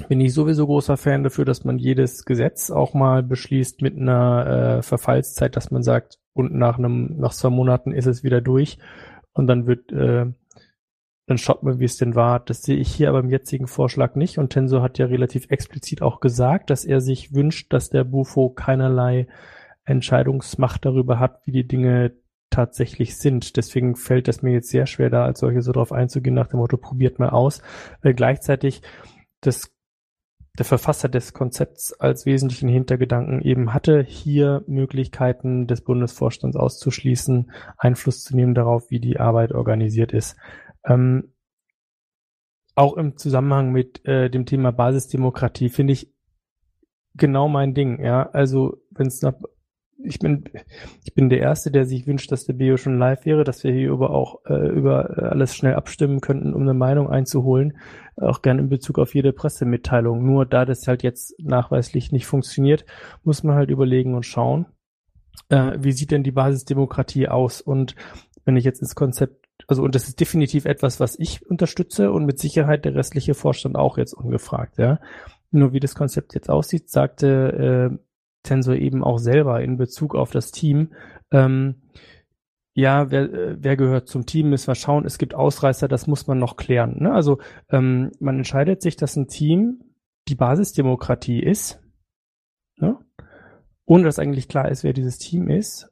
bin ich sowieso großer Fan dafür, dass man jedes Gesetz auch mal beschließt mit einer äh, Verfallszeit, dass man sagt, und nach einem, nach zwei Monaten ist es wieder durch und dann wird äh, dann schaut man, wie es denn war. Das sehe ich hier aber im jetzigen Vorschlag nicht. Und Tensor hat ja relativ explizit auch gesagt, dass er sich wünscht, dass der Bufo keinerlei Entscheidungsmacht darüber hat, wie die Dinge tatsächlich sind. Deswegen fällt es mir jetzt sehr schwer, da als solche so drauf einzugehen, nach dem Motto, probiert mal aus, weil gleichzeitig das der Verfasser des Konzepts als wesentlichen Hintergedanken eben hatte, hier Möglichkeiten des Bundesvorstands auszuschließen, Einfluss zu nehmen darauf, wie die Arbeit organisiert ist. Ähm, auch im Zusammenhang mit äh, dem Thema Basisdemokratie finde ich genau mein Ding. Ja, also wenn es nach ich bin, ich bin der Erste, der sich wünscht, dass der Bio schon live wäre, dass wir hier über auch äh, über alles schnell abstimmen könnten, um eine Meinung einzuholen, auch gern in Bezug auf jede Pressemitteilung. Nur da das halt jetzt nachweislich nicht funktioniert, muss man halt überlegen und schauen, äh, wie sieht denn die Basisdemokratie aus? Und wenn ich jetzt ins Konzept also und das ist definitiv etwas, was ich unterstütze und mit Sicherheit der restliche Vorstand auch jetzt ungefragt, ja. Nur wie das Konzept jetzt aussieht, sagte äh, Tensor eben auch selber in Bezug auf das Team, ähm, ja, wer, äh, wer gehört zum Team, müssen wir schauen. Es gibt Ausreißer, das muss man noch klären. Ne? Also ähm, man entscheidet sich, dass ein Team die Basisdemokratie ist, ne? ohne dass eigentlich klar ist, wer dieses Team ist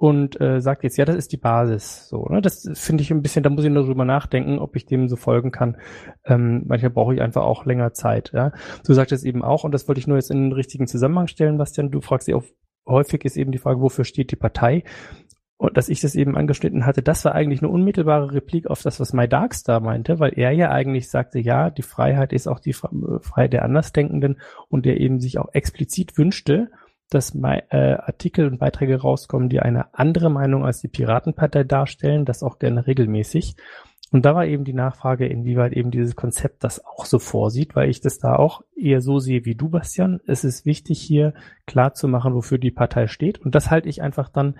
und äh, sagt jetzt, ja, das ist die Basis. So, ne? Das finde ich ein bisschen, da muss ich nur drüber nachdenken, ob ich dem so folgen kann. Ähm, manchmal brauche ich einfach auch länger Zeit. Ja? Du sagtest eben auch, und das wollte ich nur jetzt in den richtigen Zusammenhang stellen, Bastian, du fragst dich auch, häufig ist eben die Frage, wofür steht die Partei? Und dass ich das eben angeschnitten hatte, das war eigentlich eine unmittelbare Replik auf das, was My Darks da meinte, weil er ja eigentlich sagte, ja, die Freiheit ist auch die Freiheit der Andersdenkenden und der eben sich auch explizit wünschte, dass äh, Artikel und Beiträge rauskommen, die eine andere Meinung als die Piratenpartei darstellen, das auch gerne regelmäßig. Und da war eben die Nachfrage, inwieweit eben dieses Konzept das auch so vorsieht, weil ich das da auch eher so sehe wie du, Bastian. Es ist wichtig, hier klar zu machen, wofür die Partei steht. Und das halte ich einfach dann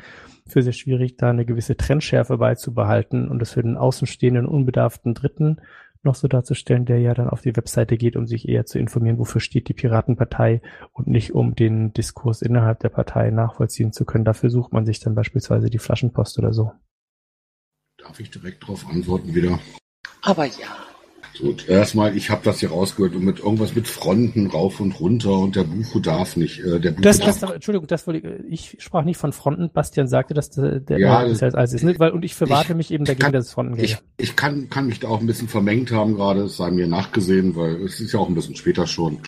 für sehr schwierig, da eine gewisse Trendschärfe beizubehalten und das für den außenstehenden, unbedarften Dritten noch so darzustellen, der ja dann auf die Webseite geht, um sich eher zu informieren, wofür steht die Piratenpartei und nicht um den Diskurs innerhalb der Partei nachvollziehen zu können. Dafür sucht man sich dann beispielsweise die Flaschenpost oder so. Darf ich direkt darauf antworten wieder? Aber ja. Gut, erstmal, ich habe das hier rausgehört und mit irgendwas mit Fronten rauf und runter und der Bucho darf nicht. Äh, der Bucho das, darf das, Entschuldigung, das wollte ich, ich sprach nicht von Fronten. Bastian sagte, dass der, der ja, das heißt, alles ist nicht, weil und ich verwarte ich, mich eben dagegen, kann, dass es Fronten geht. Ich, ich kann, kann mich da auch ein bisschen vermengt haben gerade, es sei mir nachgesehen, weil es ist ja auch ein bisschen später schon.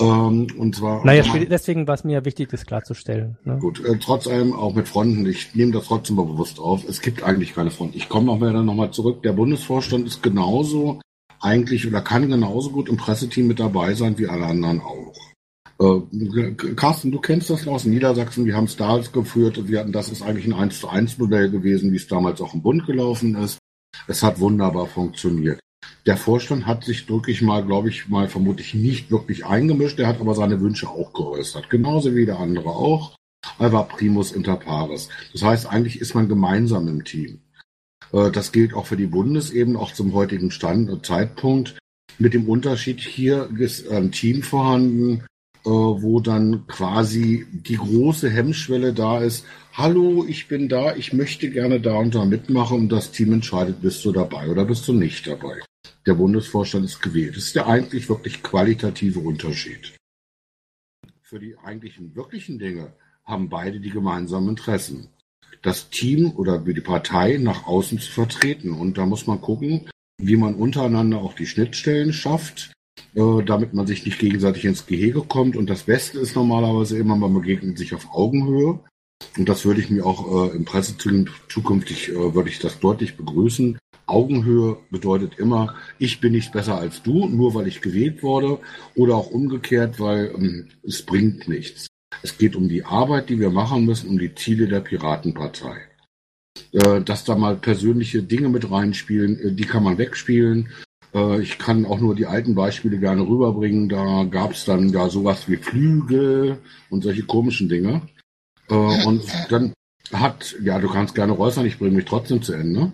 Ähm, und zwar. Naja, mal, deswegen war es mir wichtig, das klarzustellen. Ne? Gut, äh, trotz allem auch mit Fronten, ich nehme das trotzdem mal bewusst auf, es gibt eigentlich keine Fronten. Ich komme noch mal dann nochmal zurück. Der Bundesvorstand ist genauso eigentlich oder kann genauso gut im Presseteam mit dabei sein wie alle anderen auch. Äh, Carsten, du kennst das aus Niedersachsen, wir haben es da geführt, wir hatten, das ist eigentlich ein 1 zu 1 Modell gewesen, wie es damals auch im Bund gelaufen ist. Es hat wunderbar funktioniert. Der Vorstand hat sich wirklich mal, glaube ich, mal vermutlich nicht wirklich eingemischt, er hat aber seine Wünsche auch geäußert, genauso wie der andere auch. Er war primus inter pares. Das heißt, eigentlich ist man gemeinsam im Team. Äh, das gilt auch für die Bundesebene, auch zum heutigen Stand, und Zeitpunkt. Mit dem Unterschied, hier ist ein Team vorhanden, äh, wo dann quasi die große Hemmschwelle da ist. Hallo, ich bin da, ich möchte gerne da und da mitmachen und das Team entscheidet, bist du dabei oder bist du nicht dabei. Der Bundesvorstand ist gewählt. Das ist der eigentlich wirklich qualitative Unterschied. Für die eigentlichen wirklichen Dinge haben beide die gemeinsamen Interessen das Team oder die Partei nach außen zu vertreten. Und da muss man gucken, wie man untereinander auch die Schnittstellen schafft, äh, damit man sich nicht gegenseitig ins Gehege kommt. Und das Beste ist normalerweise immer, man begegnet sich auf Augenhöhe. Und das würde ich mir auch äh, im Presseteam zukünftig, äh, würde ich das deutlich begrüßen. Augenhöhe bedeutet immer, ich bin nicht besser als du, nur weil ich gewählt wurde, oder auch umgekehrt, weil ähm, es bringt nichts. Es geht um die Arbeit, die wir machen müssen, um die Ziele der Piratenpartei. Äh, dass da mal persönliche Dinge mit reinspielen, äh, die kann man wegspielen. Äh, ich kann auch nur die alten Beispiele gerne rüberbringen. Da gab es dann ja sowas wie Flügel und solche komischen Dinge. und dann hat, ja, du kannst gerne räuspern, ich bringe mich trotzdem zu Ende.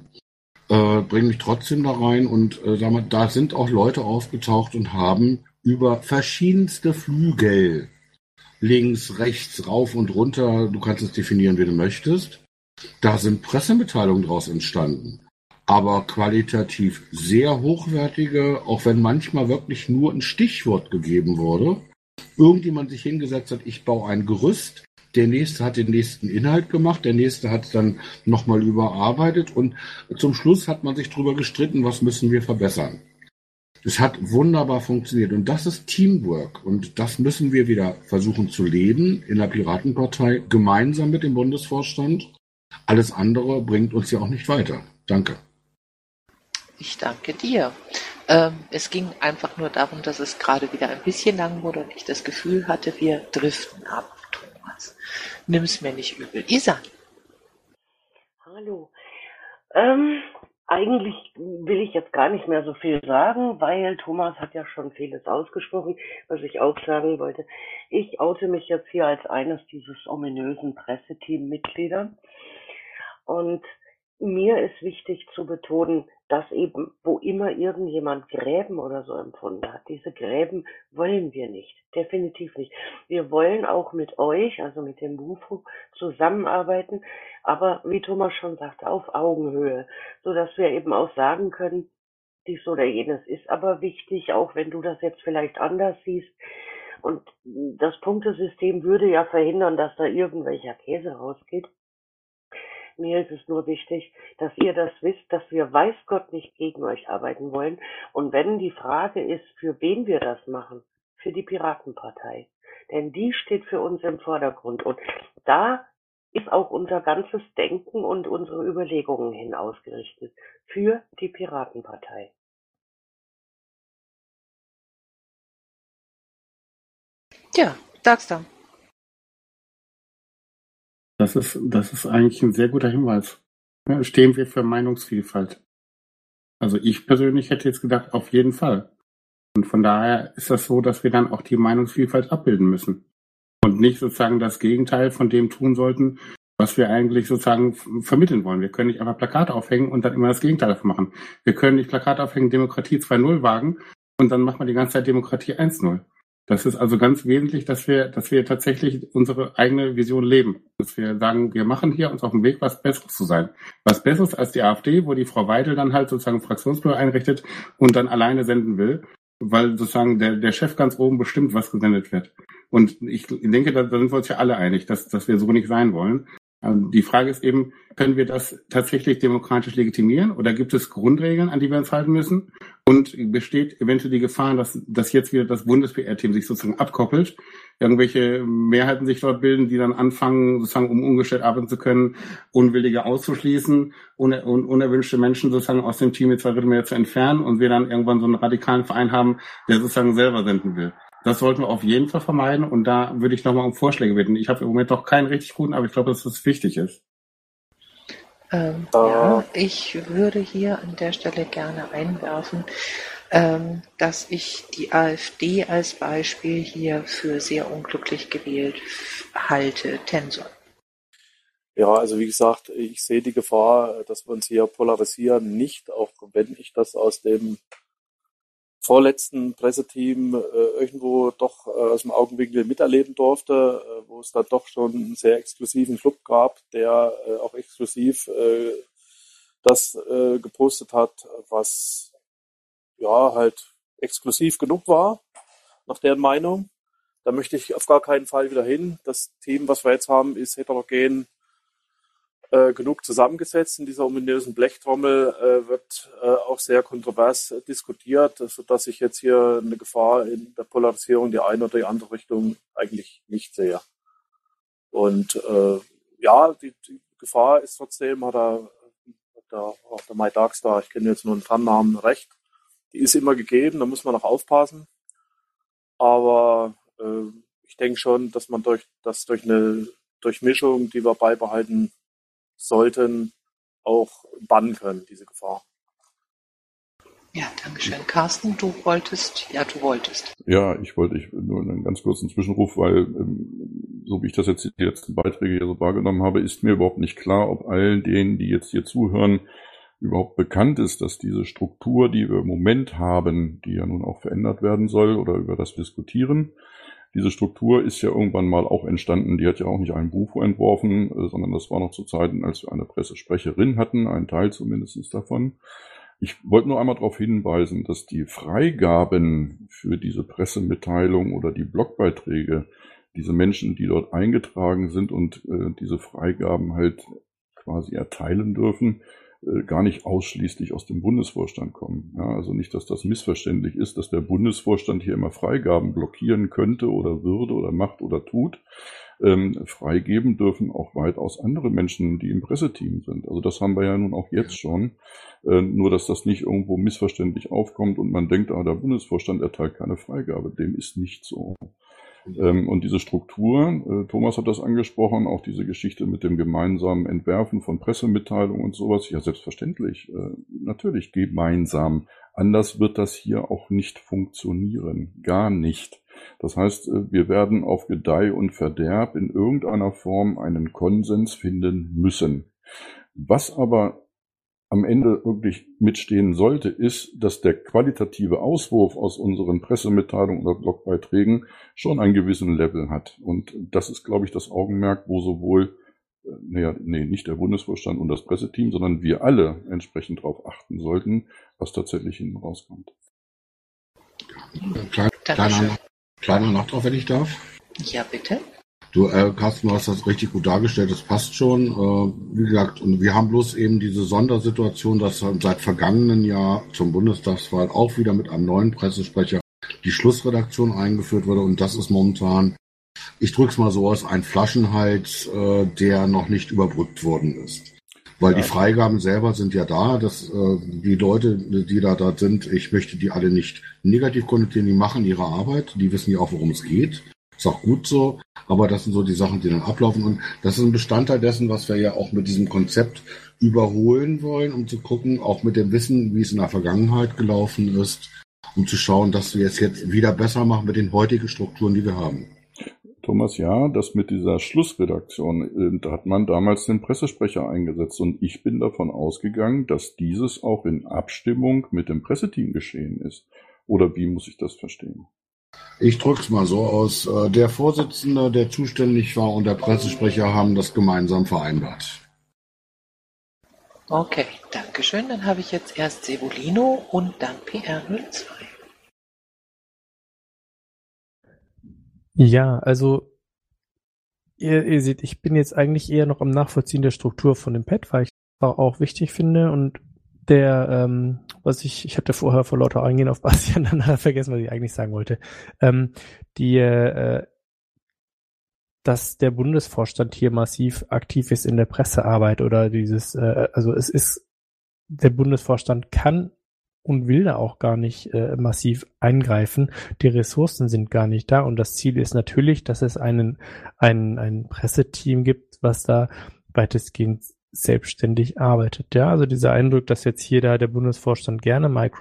Bringe mich trotzdem da rein und sag mal, da sind auch Leute aufgetaucht und haben über verschiedenste Flügel links, rechts, rauf und runter, du kannst es definieren, wie du möchtest. Da sind Pressemitteilungen daraus entstanden. Aber qualitativ sehr hochwertige, auch wenn manchmal wirklich nur ein Stichwort gegeben wurde. Irgendjemand sich hingesetzt hat, ich baue ein Gerüst, der nächste hat den nächsten Inhalt gemacht, der nächste hat es dann nochmal überarbeitet und zum Schluss hat man sich darüber gestritten, was müssen wir verbessern. Es hat wunderbar funktioniert und das ist Teamwork und das müssen wir wieder versuchen zu leben in der Piratenpartei gemeinsam mit dem Bundesvorstand. Alles andere bringt uns ja auch nicht weiter. Danke. Ich danke dir. Ähm, es ging einfach nur darum, dass es gerade wieder ein bisschen lang wurde und ich das Gefühl hatte, wir driften ab, Thomas. Nimm es mir nicht übel. Isa. Hallo. Ähm, eigentlich will ich jetzt gar nicht mehr so viel sagen, weil Thomas hat ja schon vieles ausgesprochen, was ich auch sagen wollte. Ich oute mich jetzt hier als eines dieses ominösen Presseteam-Mitglieder. Und mir ist wichtig zu betonen, dass eben, wo immer irgendjemand Gräben oder so empfunden hat, diese Gräben wollen wir nicht. Definitiv nicht. Wir wollen auch mit euch, also mit dem BUFO, zusammenarbeiten, aber wie Thomas schon sagte, auf Augenhöhe, so dass wir eben auch sagen können, dies oder jenes ist aber wichtig, auch wenn du das jetzt vielleicht anders siehst. Und das Punktesystem würde ja verhindern, dass da irgendwelcher Käse rausgeht. Mir ist es nur wichtig, dass ihr das wisst, dass wir weiß Gott nicht gegen euch arbeiten wollen. Und wenn die Frage ist, für wen wir das machen, für die Piratenpartei. Denn die steht für uns im Vordergrund. Und da ist auch unser ganzes Denken und unsere Überlegungen hin ausgerichtet. Für die Piratenpartei. Ja, sag's dann. Das ist, das ist eigentlich ein sehr guter Hinweis. Stehen wir für Meinungsvielfalt? Also ich persönlich hätte jetzt gedacht, auf jeden Fall. Und von daher ist das so, dass wir dann auch die Meinungsvielfalt abbilden müssen. Und nicht sozusagen das Gegenteil von dem tun sollten, was wir eigentlich sozusagen vermitteln wollen. Wir können nicht einfach Plakate aufhängen und dann immer das Gegenteil davon machen. Wir können nicht Plakate aufhängen, Demokratie 2.0 wagen und dann macht man die ganze Zeit Demokratie 1.0. Das ist also ganz wesentlich, dass wir, dass wir tatsächlich unsere eigene Vision leben. Dass wir sagen, wir machen hier uns auf dem Weg, was Besseres zu sein. Was Besseres als die AfD, wo die Frau Weidel dann halt sozusagen Fraktionsbüro einrichtet und dann alleine senden will, weil sozusagen der, der Chef ganz oben bestimmt, was gesendet wird. Und ich denke, da, da sind wir uns ja alle einig, dass, dass wir so nicht sein wollen. Ähm, die Frage ist eben, können wir das tatsächlich demokratisch legitimieren oder gibt es Grundregeln, an die wir uns halten müssen? Und besteht eventuell die Gefahr, dass, dass jetzt wieder das Bundes-PR-Team sich sozusagen abkoppelt, irgendwelche Mehrheiten sich dort bilden, die dann anfangen, sozusagen, um umgestellt arbeiten zu können, Unwillige auszuschließen un unerwünschte Menschen sozusagen aus dem Team mit zwei Drittel mehr zu entfernen und wir dann irgendwann so einen radikalen Verein haben, der sozusagen selber senden will. Das sollten wir auf jeden Fall vermeiden und da würde ich nochmal um Vorschläge bitten. Ich habe im Moment noch keinen richtig guten, aber ich glaube, dass das wichtig ist. Ähm, äh. Ja, ich würde hier an der Stelle gerne einwerfen, ähm, dass ich die AfD als Beispiel hier für sehr unglücklich gewählt halte. Tensor. Ja, also wie gesagt, ich sehe die Gefahr, dass wir uns hier polarisieren, nicht, auch wenn ich das aus dem vorletzten Presseteam äh, irgendwo doch äh, aus dem Augenwinkel miterleben durfte, äh, wo es da doch schon einen sehr exklusiven Club gab, der äh, auch exklusiv äh, das äh, gepostet hat, was ja halt exklusiv genug war, nach deren Meinung. Da möchte ich auf gar keinen Fall wieder hin. Das Team, was wir jetzt haben, ist heterogen äh, genug zusammengesetzt. In dieser ominösen Blechtrommel äh, wird äh, auch sehr kontrovers diskutiert, sodass ich jetzt hier eine Gefahr in der Polarisierung die eine oder die andere Richtung eigentlich nicht sehe. Und äh, ja, die, die Gefahr ist trotzdem, hat er, hat auch der Mai Darkstar, ich kenne jetzt nur einen Tarnnamen, recht. Die ist immer gegeben, da muss man auch aufpassen. Aber äh, ich denke schon, dass man durch das durch eine Durchmischung, die wir beibehalten sollten, auch bannen können, diese Gefahr. Ja, danke schön. Carsten, du wolltest, ja, du wolltest. Ja, ich wollte ich nur einen ganz kurzen Zwischenruf, weil ähm, so wie ich das jetzt die letzten Beiträge hier so wahrgenommen habe, ist mir überhaupt nicht klar, ob allen denen, die jetzt hier zuhören, überhaupt bekannt ist, dass diese Struktur, die wir im Moment haben, die ja nun auch verändert werden soll oder über das diskutieren, diese Struktur ist ja irgendwann mal auch entstanden. Die hat ja auch nicht ein Buch entworfen, äh, sondern das war noch zu Zeiten, als wir eine Pressesprecherin hatten, einen Teil zumindest davon. Ich wollte nur einmal darauf hinweisen, dass die Freigaben für diese Pressemitteilung oder die Blogbeiträge, diese Menschen, die dort eingetragen sind und äh, diese Freigaben halt quasi erteilen dürfen, gar nicht ausschließlich aus dem Bundesvorstand kommen. Ja, also nicht, dass das missverständlich ist, dass der Bundesvorstand hier immer Freigaben blockieren könnte oder würde oder macht oder tut. Ähm, freigeben dürfen auch weitaus andere Menschen, die im Presseteam sind. Also das haben wir ja nun auch jetzt schon. Äh, nur, dass das nicht irgendwo missverständlich aufkommt und man denkt, ah, der Bundesvorstand erteilt keine Freigabe. Dem ist nicht so. Ähm, und diese Struktur, äh, Thomas hat das angesprochen, auch diese Geschichte mit dem gemeinsamen Entwerfen von Pressemitteilungen und sowas, ja selbstverständlich, äh, natürlich gemeinsam. Anders wird das hier auch nicht funktionieren, gar nicht. Das heißt, äh, wir werden auf Gedeih und Verderb in irgendeiner Form einen Konsens finden müssen. Was aber am Ende wirklich mitstehen sollte, ist, dass der qualitative Auswurf aus unseren Pressemitteilungen oder Blogbeiträgen schon einen gewissen Level hat. Und das ist, glaube ich, das Augenmerk, wo sowohl, äh, naja, nee, nicht der Bundesvorstand und das Presseteam, sondern wir alle entsprechend darauf achten sollten, was tatsächlich hinten rauskommt. Kleiner, kleiner, kleiner Nachtrag, wenn ich darf. Ja, bitte. Du, äh, Carsten, du hast das richtig gut dargestellt, das passt schon. Äh, wie gesagt, und wir haben bloß eben diese Sondersituation, dass seit vergangenen Jahr zum Bundestagswahl auch wieder mit einem neuen Pressesprecher die Schlussredaktion eingeführt wurde und das ist momentan, ich drück's mal so aus, ein Flaschenhals, äh, der noch nicht überbrückt worden ist. Weil ja. die Freigaben selber sind ja da, dass äh, die Leute, die da da sind, ich möchte die alle nicht negativ konnotieren, die machen ihre Arbeit, die wissen ja auch, worum es geht. Ist auch gut so, aber das sind so die Sachen, die dann ablaufen. Und das ist ein Bestandteil dessen, was wir ja auch mit diesem Konzept überholen wollen, um zu gucken, auch mit dem Wissen, wie es in der Vergangenheit gelaufen ist, um zu schauen, dass wir es jetzt wieder besser machen mit den heutigen Strukturen, die wir haben. Thomas, ja, das mit dieser Schlussredaktion, äh, da hat man damals den Pressesprecher eingesetzt und ich bin davon ausgegangen, dass dieses auch in Abstimmung mit dem Presseteam geschehen ist. Oder wie muss ich das verstehen? Ich drück's mal so aus. Äh, der Vorsitzende, der zuständig war und der Pressesprecher haben das gemeinsam vereinbart. Okay, danke schön. Dann habe ich jetzt erst Sevolino und dann PR02. Ja, also ihr, ihr seht, ich bin jetzt eigentlich eher noch am Nachvollziehen der Struktur von dem Pad, weil ich das auch wichtig finde und der, ähm, was ich, ich hatte vorher vor lauter Eingehen auf Bastian dann vergessen, was ich eigentlich sagen wollte. Ähm, die, äh, dass der Bundesvorstand hier massiv aktiv ist in der Pressearbeit oder dieses, äh, also es ist, der Bundesvorstand kann und will da auch gar nicht äh, massiv eingreifen. Die Ressourcen sind gar nicht da und das Ziel ist natürlich, dass es einen, ein, ein Presseteam gibt, was da weitestgehend selbstständig arbeitet. Ja, also dieser Eindruck, dass jetzt hier da der Bundesvorstand gerne Micro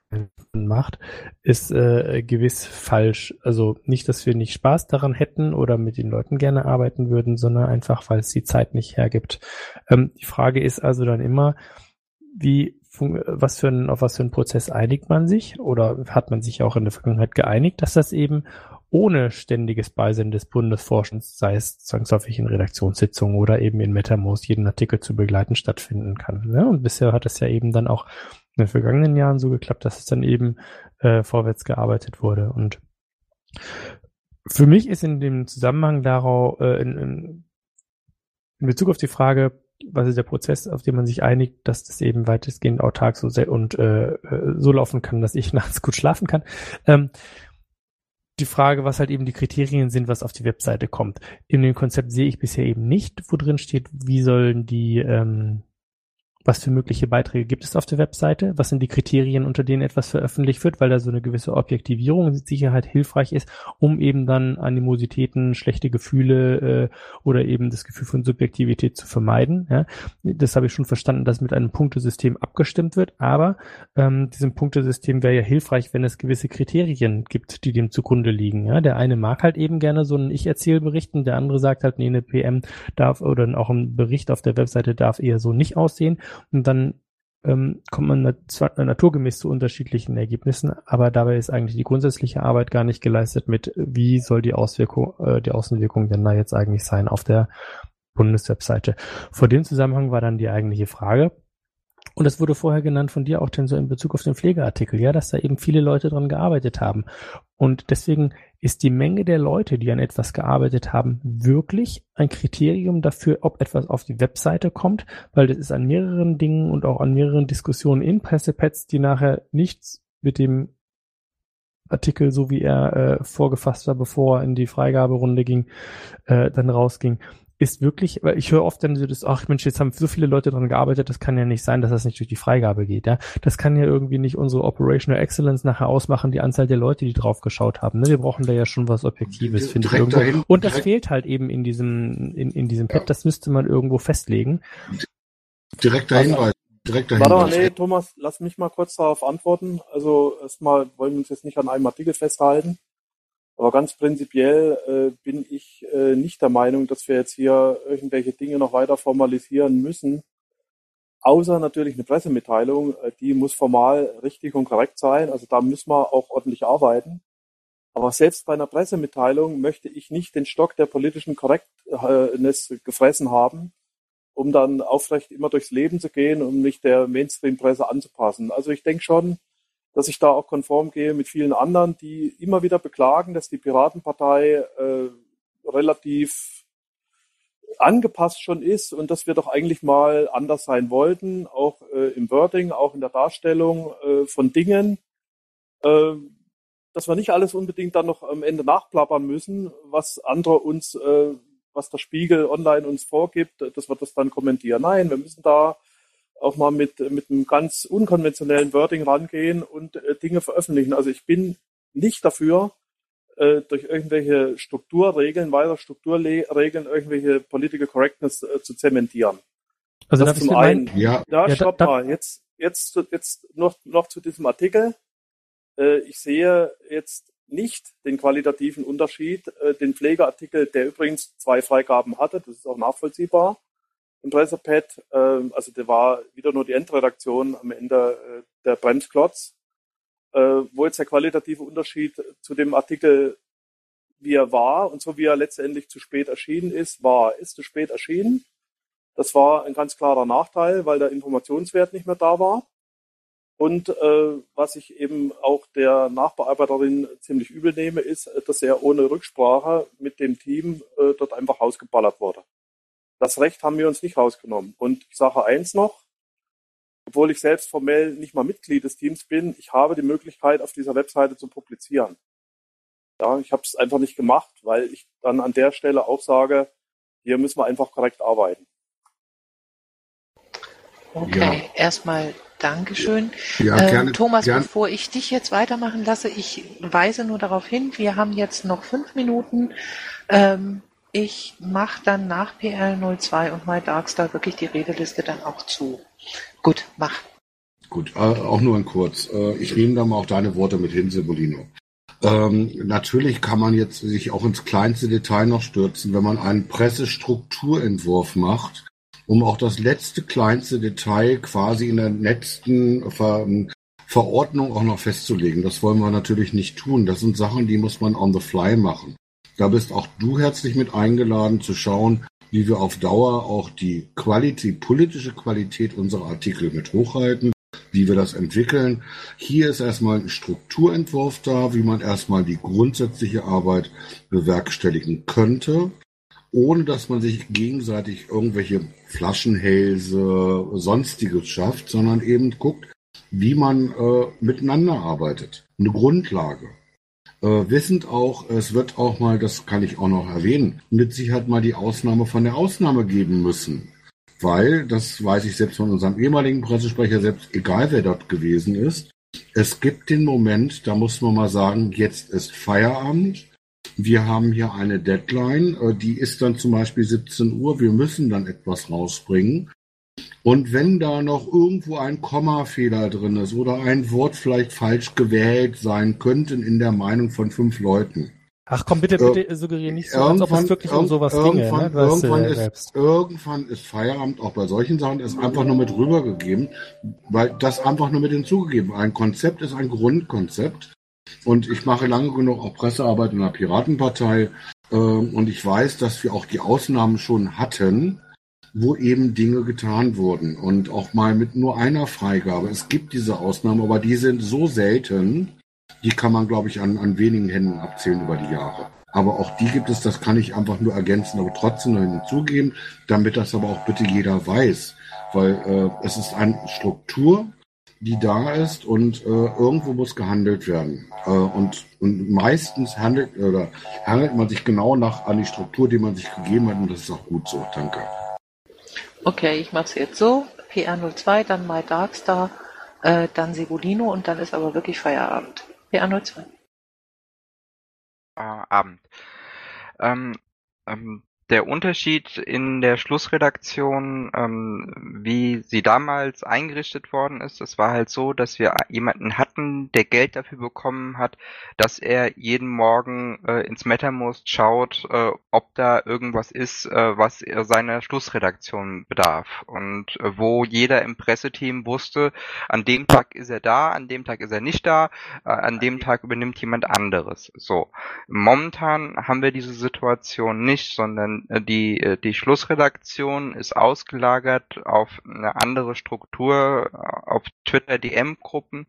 macht, ist äh, gewiss falsch. Also nicht, dass wir nicht Spaß daran hätten oder mit den Leuten gerne arbeiten würden, sondern einfach, weil es die Zeit nicht hergibt. Ähm, die Frage ist also dann immer, wie was für ein, auf was für einen Prozess einigt man sich oder hat man sich auch in der Vergangenheit geeinigt, dass das eben ohne ständiges Beisein des Bundesforschens, sei es zwangsläufig in Redaktionssitzungen oder eben in MetaMost jeden Artikel zu begleiten, stattfinden kann. Ne? Und bisher hat es ja eben dann auch in den vergangenen Jahren so geklappt, dass es dann eben äh, vorwärts gearbeitet wurde. Und für mich ist in dem Zusammenhang darauf, äh, in, in, in Bezug auf die Frage, was ist der Prozess, auf den man sich einigt, dass das eben weitestgehend autark so sehr und äh, äh so laufen kann, dass ich nachts gut schlafen kann. Ähm, die Frage, was halt eben die Kriterien sind, was auf die Webseite kommt. In dem Konzept sehe ich bisher eben nicht, wo drin steht, wie sollen die ähm, was für mögliche Beiträge gibt es auf der Webseite? Was sind die Kriterien, unter denen etwas veröffentlicht wird, weil da so eine gewisse Objektivierung mit Sicherheit hilfreich ist, um eben dann Animositäten, schlechte Gefühle äh, oder eben das Gefühl von Subjektivität zu vermeiden. Ja? Das habe ich schon verstanden, dass mit einem Punktesystem abgestimmt wird, aber ähm, diesem Punktesystem wäre ja hilfreich, wenn es gewisse Kriterien gibt, die dem zugrunde liegen. Ja? Der eine mag halt eben gerne so einen Ich-Erzähl-Bericht und der andere sagt halt, nee, eine PM darf oder auch ein Bericht auf der Webseite darf eher so nicht aussehen. Und dann ähm, kommt man nat naturgemäß zu unterschiedlichen Ergebnissen, aber dabei ist eigentlich die grundsätzliche Arbeit gar nicht geleistet mit, wie soll die Auswirkung, äh, die Außenwirkung denn da jetzt eigentlich sein auf der Bundeswebseite. Vor dem Zusammenhang war dann die eigentliche Frage, und das wurde vorher genannt von dir auch denn so in Bezug auf den Pflegeartikel, ja, dass da eben viele Leute dran gearbeitet haben. Und deswegen ist die Menge der Leute, die an etwas gearbeitet haben, wirklich ein Kriterium dafür, ob etwas auf die Webseite kommt, weil das ist an mehreren Dingen und auch an mehreren Diskussionen in Pressepads, die nachher nichts mit dem Artikel, so wie er äh, vorgefasst war, bevor er in die Freigaberunde ging, äh, dann rausging ist wirklich, weil ich höre oft dann so das, ach Mensch, jetzt haben so viele Leute dran gearbeitet, das kann ja nicht sein, dass das nicht durch die Freigabe geht, ja. Das kann ja irgendwie nicht unsere Operational Excellence nachher ausmachen, die Anzahl der Leute, die drauf geschaut haben. Ne? Wir brauchen da ja schon was Objektives, finde ich irgendwo. Dahin, Und das fehlt halt eben in diesem, in, in diesem Pad, das müsste man irgendwo festlegen. Direkter Hinweis. Direkter Warte mal, nee, Thomas, lass mich mal kurz darauf antworten. Also erstmal wollen wir uns jetzt nicht an einem Artikel festhalten. Aber ganz prinzipiell äh, bin ich äh, nicht der Meinung, dass wir jetzt hier irgendwelche Dinge noch weiter formalisieren müssen. Außer natürlich eine Pressemitteilung, äh, die muss formal richtig und korrekt sein. Also da müssen wir auch ordentlich arbeiten. Aber selbst bei einer Pressemitteilung möchte ich nicht den Stock der politischen Korrektness gefressen haben, um dann aufrecht immer durchs Leben zu gehen und mich der Mainstream-Presse anzupassen. Also ich denke schon, dass ich da auch konform gehe mit vielen anderen, die immer wieder beklagen, dass die Piratenpartei äh, relativ angepasst schon ist und dass wir doch eigentlich mal anders sein wollten, auch äh, im Wording, auch in der Darstellung äh, von Dingen, äh, dass wir nicht alles unbedingt dann noch am Ende nachplappern müssen, was andere uns, äh, was der Spiegel online uns vorgibt, dass wir das dann kommentieren. Nein, wir müssen da auch mal mit, mit einem ganz unkonventionellen Wording rangehen und äh, Dinge veröffentlichen. Also ich bin nicht dafür, äh, durch irgendwelche Strukturregeln, weitere Strukturregeln, irgendwelche Political Correctness äh, zu zementieren. Also das zum einen. Ja, ja, ja stopp da, da, mal. Jetzt, jetzt, jetzt noch, noch zu diesem Artikel. Äh, ich sehe jetzt nicht den qualitativen Unterschied. Äh, den Pflegeartikel, der übrigens zwei Freigaben hatte, das ist auch nachvollziehbar im Pressepad. Äh, also der war wieder nur die Endredaktion am Ende äh, der Bremsklotz. Äh, wo jetzt der qualitative Unterschied zu dem Artikel, wie er war und so wie er letztendlich zu spät erschienen ist, war, ist zu spät erschienen. Das war ein ganz klarer Nachteil, weil der Informationswert nicht mehr da war. Und äh, was ich eben auch der Nachbearbeiterin ziemlich übel nehme, ist, dass er ohne Rücksprache mit dem Team äh, dort einfach rausgeballert wurde. Das Recht haben wir uns nicht rausgenommen. Und ich sage eins noch, obwohl ich selbst formell nicht mal Mitglied des Teams bin, ich habe die Möglichkeit, auf dieser Webseite zu publizieren. Ja, ich habe es einfach nicht gemacht, weil ich dann an der Stelle auch sage, hier müssen wir einfach korrekt arbeiten. Okay, ja. erstmal Dankeschön. Ja, ähm, gerne, Thomas, gerne. bevor ich dich jetzt weitermachen lasse, ich weise nur darauf hin, wir haben jetzt noch fünf Minuten. Ähm, ich mache dann nach PL02 und MyDarkstar wirklich die Redeliste dann auch zu. Gut, mach. Gut, äh, auch nur ein kurz. Äh, ich nehme da mal auch deine Worte mit hin, Sebolino. Ähm, natürlich kann man jetzt sich auch ins kleinste Detail noch stürzen, wenn man einen Pressestrukturentwurf macht um auch das letzte kleinste Detail quasi in der letzten Ver Verordnung auch noch festzulegen. Das wollen wir natürlich nicht tun. Das sind Sachen, die muss man on the fly machen. Da bist auch du herzlich mit eingeladen zu schauen, wie wir auf Dauer auch die Qualität, politische Qualität unserer Artikel mit hochhalten, wie wir das entwickeln. Hier ist erstmal ein Strukturentwurf da, wie man erstmal die grundsätzliche Arbeit bewerkstelligen könnte ohne dass man sich gegenseitig irgendwelche Flaschenhälse, sonstiges schafft, sondern eben guckt, wie man äh, miteinander arbeitet. Eine Grundlage. Äh, wissend auch, es wird auch mal, das kann ich auch noch erwähnen, mit Sicherheit mal die Ausnahme von der Ausnahme geben müssen. Weil, das weiß ich selbst von unserem ehemaligen Pressesprecher, selbst egal wer dort gewesen ist, es gibt den Moment, da muss man mal sagen, jetzt ist Feierabend, wir haben hier eine Deadline, äh, die ist dann zum Beispiel 17 Uhr. Wir müssen dann etwas rausbringen. Und wenn da noch irgendwo ein Kommafehler drin ist oder ein Wort vielleicht falsch gewählt sein könnte in der Meinung von fünf Leuten. Ach komm, bitte, bitte äh, suggeriere nicht so, als ob es wirklich um sowas ginge. Ne? Irgendwann, ist, irgendwann ist Feierabend, auch bei solchen Sachen, ist einfach nur mit rübergegeben, weil das einfach nur mit hinzugegeben. Ein Konzept ist ein Grundkonzept und ich mache lange genug auch Pressearbeit in der Piratenpartei. Äh, und ich weiß, dass wir auch die Ausnahmen schon hatten, wo eben Dinge getan wurden. Und auch mal mit nur einer Freigabe. Es gibt diese Ausnahmen, aber die sind so selten, die kann man, glaube ich, an, an wenigen Händen abzählen über die Jahre. Aber auch die gibt es, das kann ich einfach nur ergänzen, aber trotzdem noch hinzugeben, damit das aber auch bitte jeder weiß. Weil äh, es ist eine Struktur, die da ist und äh, irgendwo muss gehandelt werden. Äh, und, und meistens handelt oder handelt man sich genau nach an die Struktur, die man sich gegeben hat und das ist auch gut so. Danke. Okay, ich mache es jetzt so. PR02, dann My Darkstar, äh, dann Sebulino und dann ist aber wirklich Feierabend. PR02. Äh, Abend. Ähm, ähm, der Unterschied in der Schlussredaktion, ähm, wie sie damals eingerichtet worden ist, es war halt so, dass wir jemanden hatten, der Geld dafür bekommen hat, dass er jeden Morgen äh, ins Mattermost schaut, äh, ob da irgendwas ist, äh, was seiner Schlussredaktion bedarf. Und äh, wo jeder im Presseteam wusste, an dem Tag ist er da, an dem Tag ist er nicht da, äh, an dem Tag übernimmt jemand anderes. So. Momentan haben wir diese Situation nicht, sondern äh, die, äh, die Schlussredaktion ist ausgelagert auf eine andere Struktur, äh, auf Twitter-DM-Gruppen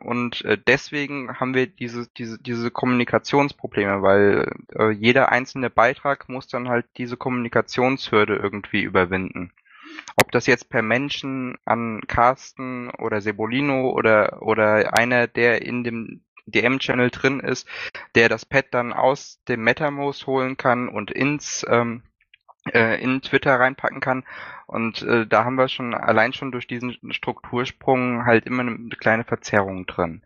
und deswegen haben wir diese, diese, diese Kommunikationsprobleme, weil jeder einzelne Beitrag muss dann halt diese Kommunikationshürde irgendwie überwinden. Ob das jetzt per Menschen an Carsten oder Sebolino oder, oder einer, der in dem DM-Channel drin ist, der das Pad dann aus dem MetaMost holen kann und ins ähm, äh, in Twitter reinpacken kann. Und äh, da haben wir schon allein schon durch diesen Struktursprung halt immer eine kleine Verzerrung drin.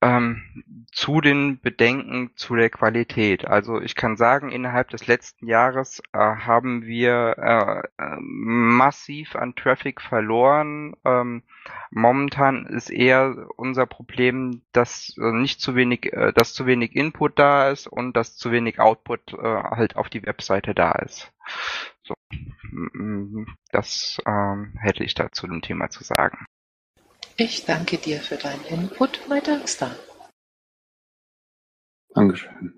Ähm, zu den Bedenken zu der Qualität. Also ich kann sagen, innerhalb des letzten Jahres äh, haben wir äh, äh massiv an Traffic verloren. Ähm, momentan ist eher unser Problem, dass äh, nicht zu wenig, äh, dass zu wenig Input da ist und dass zu wenig Output äh, halt auf die Webseite da ist. So, das ähm, hätte ich da zu dem Thema zu sagen. Ich danke dir für deinen Input, mein Darkstar. Dankeschön.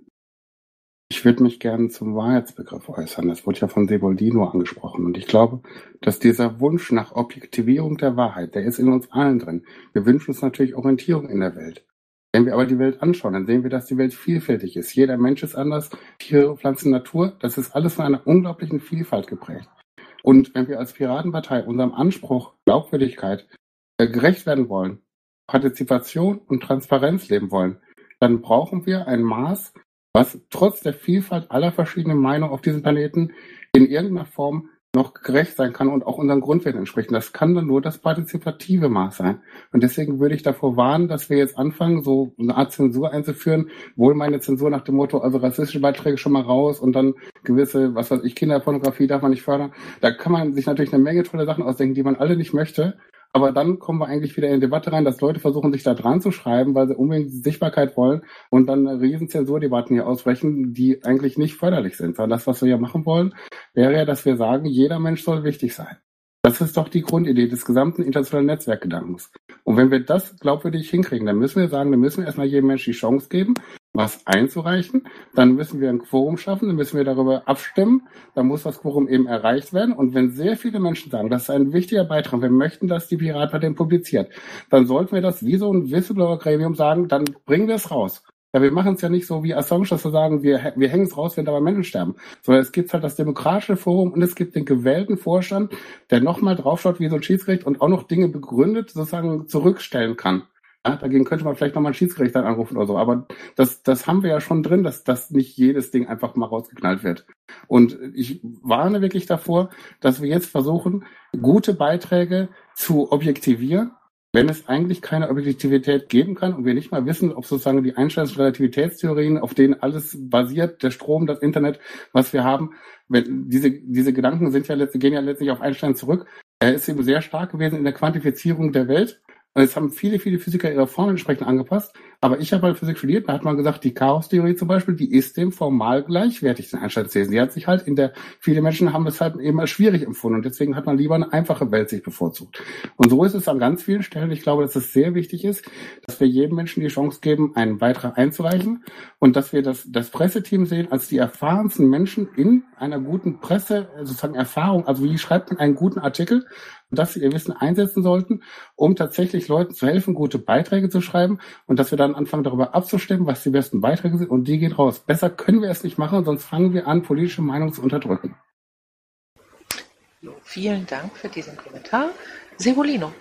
Ich würde mich gerne zum Wahrheitsbegriff äußern. Das wurde ja von Seboldino angesprochen. Und ich glaube, dass dieser Wunsch nach Objektivierung der Wahrheit, der ist in uns allen drin. Wir wünschen uns natürlich Orientierung in der Welt. Wenn wir aber die Welt anschauen, dann sehen wir, dass die Welt vielfältig ist. Jeder Mensch ist anders, Tiere, Pflanzen, Natur. Das ist alles von einer unglaublichen Vielfalt geprägt. Und wenn wir als Piratenpartei unserem Anspruch Glaubwürdigkeit äh, gerecht werden wollen, Partizipation und Transparenz leben wollen, dann brauchen wir ein Maß, was trotz der Vielfalt aller verschiedenen Meinungen auf diesem Planeten in irgendeiner Form noch gerecht sein kann und auch unseren Grundwerten entsprechen. Das kann dann nur das partizipative Maß sein. Und deswegen würde ich davor warnen, dass wir jetzt anfangen, so eine Art Zensur einzuführen. Wohl meine Zensur nach dem Motto, also rassistische Beiträge schon mal raus und dann gewisse, was weiß ich, Kinderpornografie darf man nicht fördern. Da kann man sich natürlich eine Menge tolle Sachen ausdenken, die man alle nicht möchte. Aber dann kommen wir eigentlich wieder in die Debatte rein, dass Leute versuchen, sich da dran zu schreiben, weil sie unbedingt Sichtbarkeit wollen und dann riesen Zensurdebatten hier ausbrechen, die eigentlich nicht förderlich sind. Weil das, was wir ja machen wollen, wäre ja, dass wir sagen, jeder Mensch soll wichtig sein. Das ist doch die Grundidee des gesamten internationalen Netzwerkgedankens. Und wenn wir das glaubwürdig hinkriegen, dann müssen wir sagen, dann müssen wir erstmal jedem Menschen die Chance geben, was einzureichen. Dann müssen wir ein Quorum schaffen, dann müssen wir darüber abstimmen. Dann muss das Quorum eben erreicht werden. Und wenn sehr viele Menschen sagen, das ist ein wichtiger Beitrag, wir möchten, dass die Piratpartei publiziert, dann sollten wir das wie so ein Whistleblower-Gremium sagen, dann bringen wir es raus. Ja, wir machen es ja nicht so wie Assange, dass wir sagen, wir, wir hängen es raus, wenn dabei Menschen sterben. Sondern es gibt halt das demokratische Forum und es gibt den gewählten Vorstand, der nochmal draufschaut wie so ein Schiedsgericht und auch noch Dinge begründet sozusagen zurückstellen kann. Ja, dagegen könnte man vielleicht nochmal ein Schiedsgericht dann anrufen oder so. Aber das, das haben wir ja schon drin, dass, dass nicht jedes Ding einfach mal rausgeknallt wird. Und ich warne wirklich davor, dass wir jetzt versuchen, gute Beiträge zu objektivieren wenn es eigentlich keine Objektivität geben kann und wir nicht mal wissen, ob sozusagen die Einsteins-Relativitätstheorien, auf denen alles basiert, der Strom, das Internet, was wir haben, wenn diese, diese Gedanken sind ja gehen ja letztlich auf Einstein zurück. Er ist eben sehr stark gewesen in der Quantifizierung der Welt und jetzt haben viele, viele Physiker ihre Formeln entsprechend angepasst. Aber ich habe halt Physik studiert, da hat man gesagt, die Chaostheorie zum Beispiel, die ist dem formal gleichwertig, den Einsteinsthesen. Die hat sich halt in der, viele Menschen haben es halt eben als schwierig empfunden und deswegen hat man lieber eine einfache Welt sich bevorzugt. Und so ist es an ganz vielen Stellen. Ich glaube, dass es sehr wichtig ist, dass wir jedem Menschen die Chance geben, einen Beitrag einzureichen und dass wir das, das Presseteam sehen als die erfahrensten Menschen in einer guten Presse, sozusagen Erfahrung. Also wie schreibt man einen guten Artikel? dass sie ihr Wissen einsetzen sollten, um tatsächlich Leuten zu helfen, gute Beiträge zu schreiben und dass wir dann anfangen, darüber abzustimmen, was die besten Beiträge sind und die gehen raus. Besser können wir es nicht machen, sonst fangen wir an, politische Meinung zu unterdrücken. Vielen Dank für diesen Kommentar. Sevolino.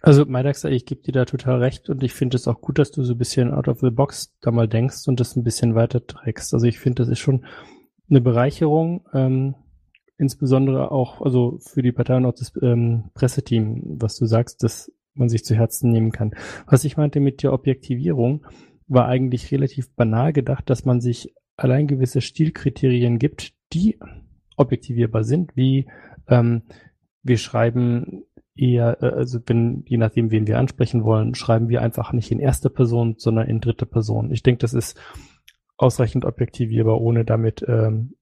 Also, Maidaxa, ich gebe dir da total recht und ich finde es auch gut, dass du so ein bisschen out of the box da mal denkst und das ein bisschen weiter trägst. Also ich finde, das ist schon eine Bereicherung. Ähm, insbesondere auch, also für die Partei und auch das ähm, Presseteam, was du sagst, dass man sich zu Herzen nehmen kann. Was ich meinte mit der Objektivierung, war eigentlich relativ banal gedacht, dass man sich allein gewisse Stilkriterien gibt, die objektivierbar sind, wie ähm, wir schreiben eher, äh, also wenn, je nachdem, wen wir ansprechen wollen, schreiben wir einfach nicht in erster Person, sondern in dritter Person. Ich denke, das ist ausreichend objektivierbar, ohne damit ähm,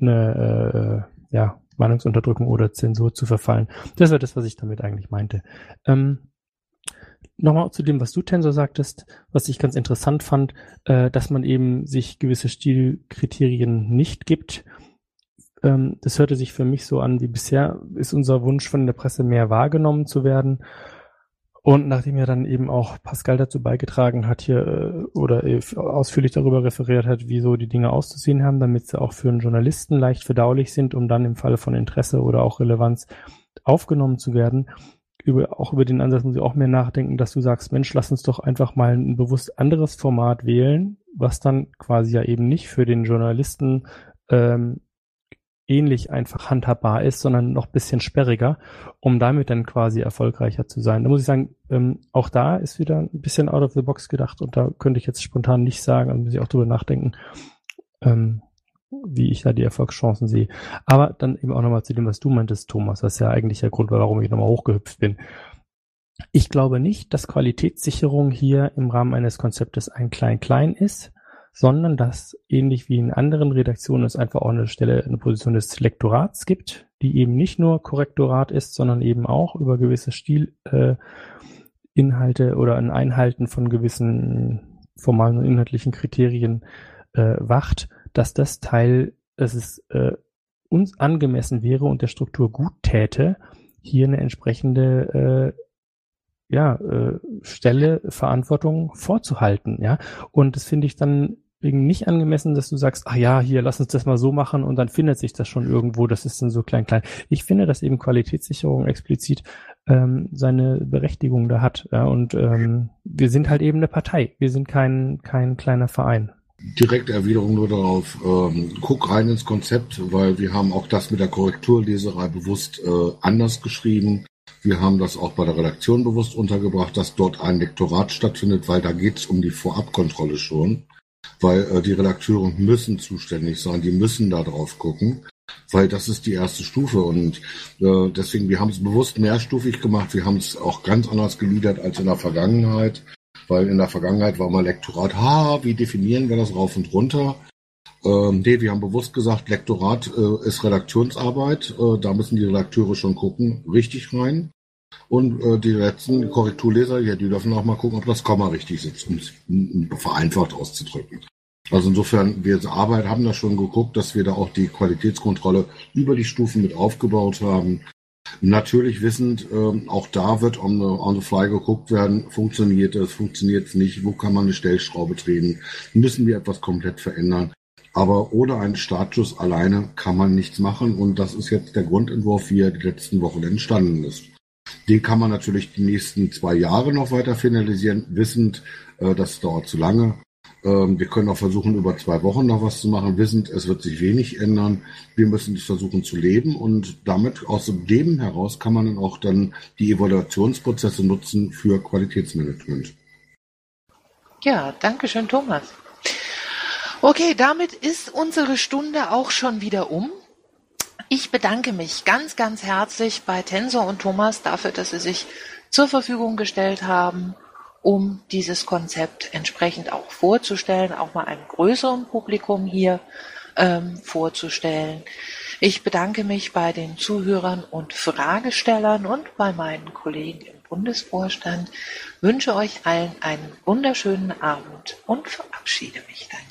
eine äh, ja, Meinungsunterdrückung oder Zensur zu verfallen. Das war das, was ich damit eigentlich meinte. Ähm, Nochmal zu dem, was du, Tensor, sagtest, was ich ganz interessant fand, äh, dass man eben sich gewisse Stilkriterien nicht gibt. Ähm, das hörte sich für mich so an, wie bisher ist unser Wunsch von der Presse mehr wahrgenommen zu werden. Und nachdem ja dann eben auch Pascal dazu beigetragen hat hier äh, oder äh, ausführlich darüber referiert hat, wie so die Dinge auszusehen haben, damit sie auch für einen Journalisten leicht verdaulich sind, um dann im Falle von Interesse oder auch Relevanz aufgenommen zu werden, über, auch über den Ansatz muss ich auch mehr nachdenken, dass du sagst, Mensch, lass uns doch einfach mal ein bewusst anderes Format wählen, was dann quasi ja eben nicht für den Journalisten ähm, ähnlich einfach handhabbar ist, sondern noch bisschen sperriger, um damit dann quasi erfolgreicher zu sein. Da muss ich sagen, ähm, auch da ist wieder ein bisschen out of the box gedacht und da könnte ich jetzt spontan nicht sagen, da muss ich auch drüber nachdenken, ähm, wie ich da die Erfolgschancen sehe. Aber dann eben auch nochmal zu dem, was du meintest, Thomas. Ist ja eigentlich der Grund, warum ich nochmal hochgehüpft bin. Ich glaube nicht, dass Qualitätssicherung hier im Rahmen eines Konzeptes ein Klein-Klein ist, sondern dass ähnlich wie in anderen Redaktionen es einfach auch eine Stelle, eine Position des Lektorats gibt, die eben nicht nur Korrektorat ist, sondern eben auch über gewisse Stilinhalte äh, oder ein Einhalten von gewissen formalen und inhaltlichen Kriterien äh, wacht, dass das Teil, dass es äh, uns angemessen wäre und der Struktur gut täte, hier eine entsprechende äh, ja, äh, Stelle, Verantwortung vorzuhalten, ja. Und das finde ich dann deswegen nicht angemessen, dass du sagst, ach ja, hier, lass uns das mal so machen und dann findet sich das schon irgendwo, das ist dann so klein, klein. Ich finde, dass eben Qualitätssicherung explizit ähm, seine Berechtigung da hat. Ja, und ähm, wir sind halt eben eine Partei. Wir sind kein, kein kleiner Verein. Direkte Erwiderung nur darauf, ähm, guck rein ins Konzept, weil wir haben auch das mit der Korrekturleserei bewusst äh, anders geschrieben. Wir haben das auch bei der Redaktion bewusst untergebracht, dass dort ein Lektorat stattfindet, weil da geht es um die Vorabkontrolle schon weil äh, die Redakteure müssen zuständig sein, die müssen da drauf gucken, weil das ist die erste Stufe und äh, deswegen, wir haben es bewusst mehrstufig gemacht, wir haben es auch ganz anders geliefert als in der Vergangenheit, weil in der Vergangenheit war mal Lektorat, ha, wie definieren wir das rauf und runter? Ähm, nee, wir haben bewusst gesagt, Lektorat äh, ist Redaktionsarbeit, äh, da müssen die Redakteure schon gucken, richtig rein. Und äh, die letzten Korrekturleser, ja, die dürfen auch mal gucken, ob das Komma richtig sitzt, um es vereinfacht auszudrücken. Also insofern, wir Arbeit haben da schon geguckt, dass wir da auch die Qualitätskontrolle über die Stufen mit aufgebaut haben. Natürlich wissend, äh, auch da wird on the, on the fly geguckt werden, funktioniert es, funktioniert es nicht, wo kann man eine Stellschraube drehen, müssen wir etwas komplett verändern. Aber ohne einen Startschuss alleine kann man nichts machen und das ist jetzt der Grundentwurf, wie er die letzten Wochen entstanden ist. Den kann man natürlich die nächsten zwei Jahre noch weiter finalisieren, wissend, äh, das dauert zu lange. Ähm, wir können auch versuchen, über zwei Wochen noch was zu machen, wissend, es wird sich wenig ändern. Wir müssen es versuchen zu leben und damit aus dem heraus kann man dann auch dann die Evaluationsprozesse nutzen für Qualitätsmanagement. Ja, danke schön, Thomas. Okay, damit ist unsere Stunde auch schon wieder um. Ich bedanke mich ganz, ganz herzlich bei Tensor und Thomas dafür, dass sie sich zur Verfügung gestellt haben, um dieses Konzept entsprechend auch vorzustellen, auch mal einem größeren Publikum hier ähm, vorzustellen. Ich bedanke mich bei den Zuhörern und Fragestellern und bei meinen Kollegen im Bundesvorstand, wünsche euch allen einen wunderschönen Abend und verabschiede mich dann.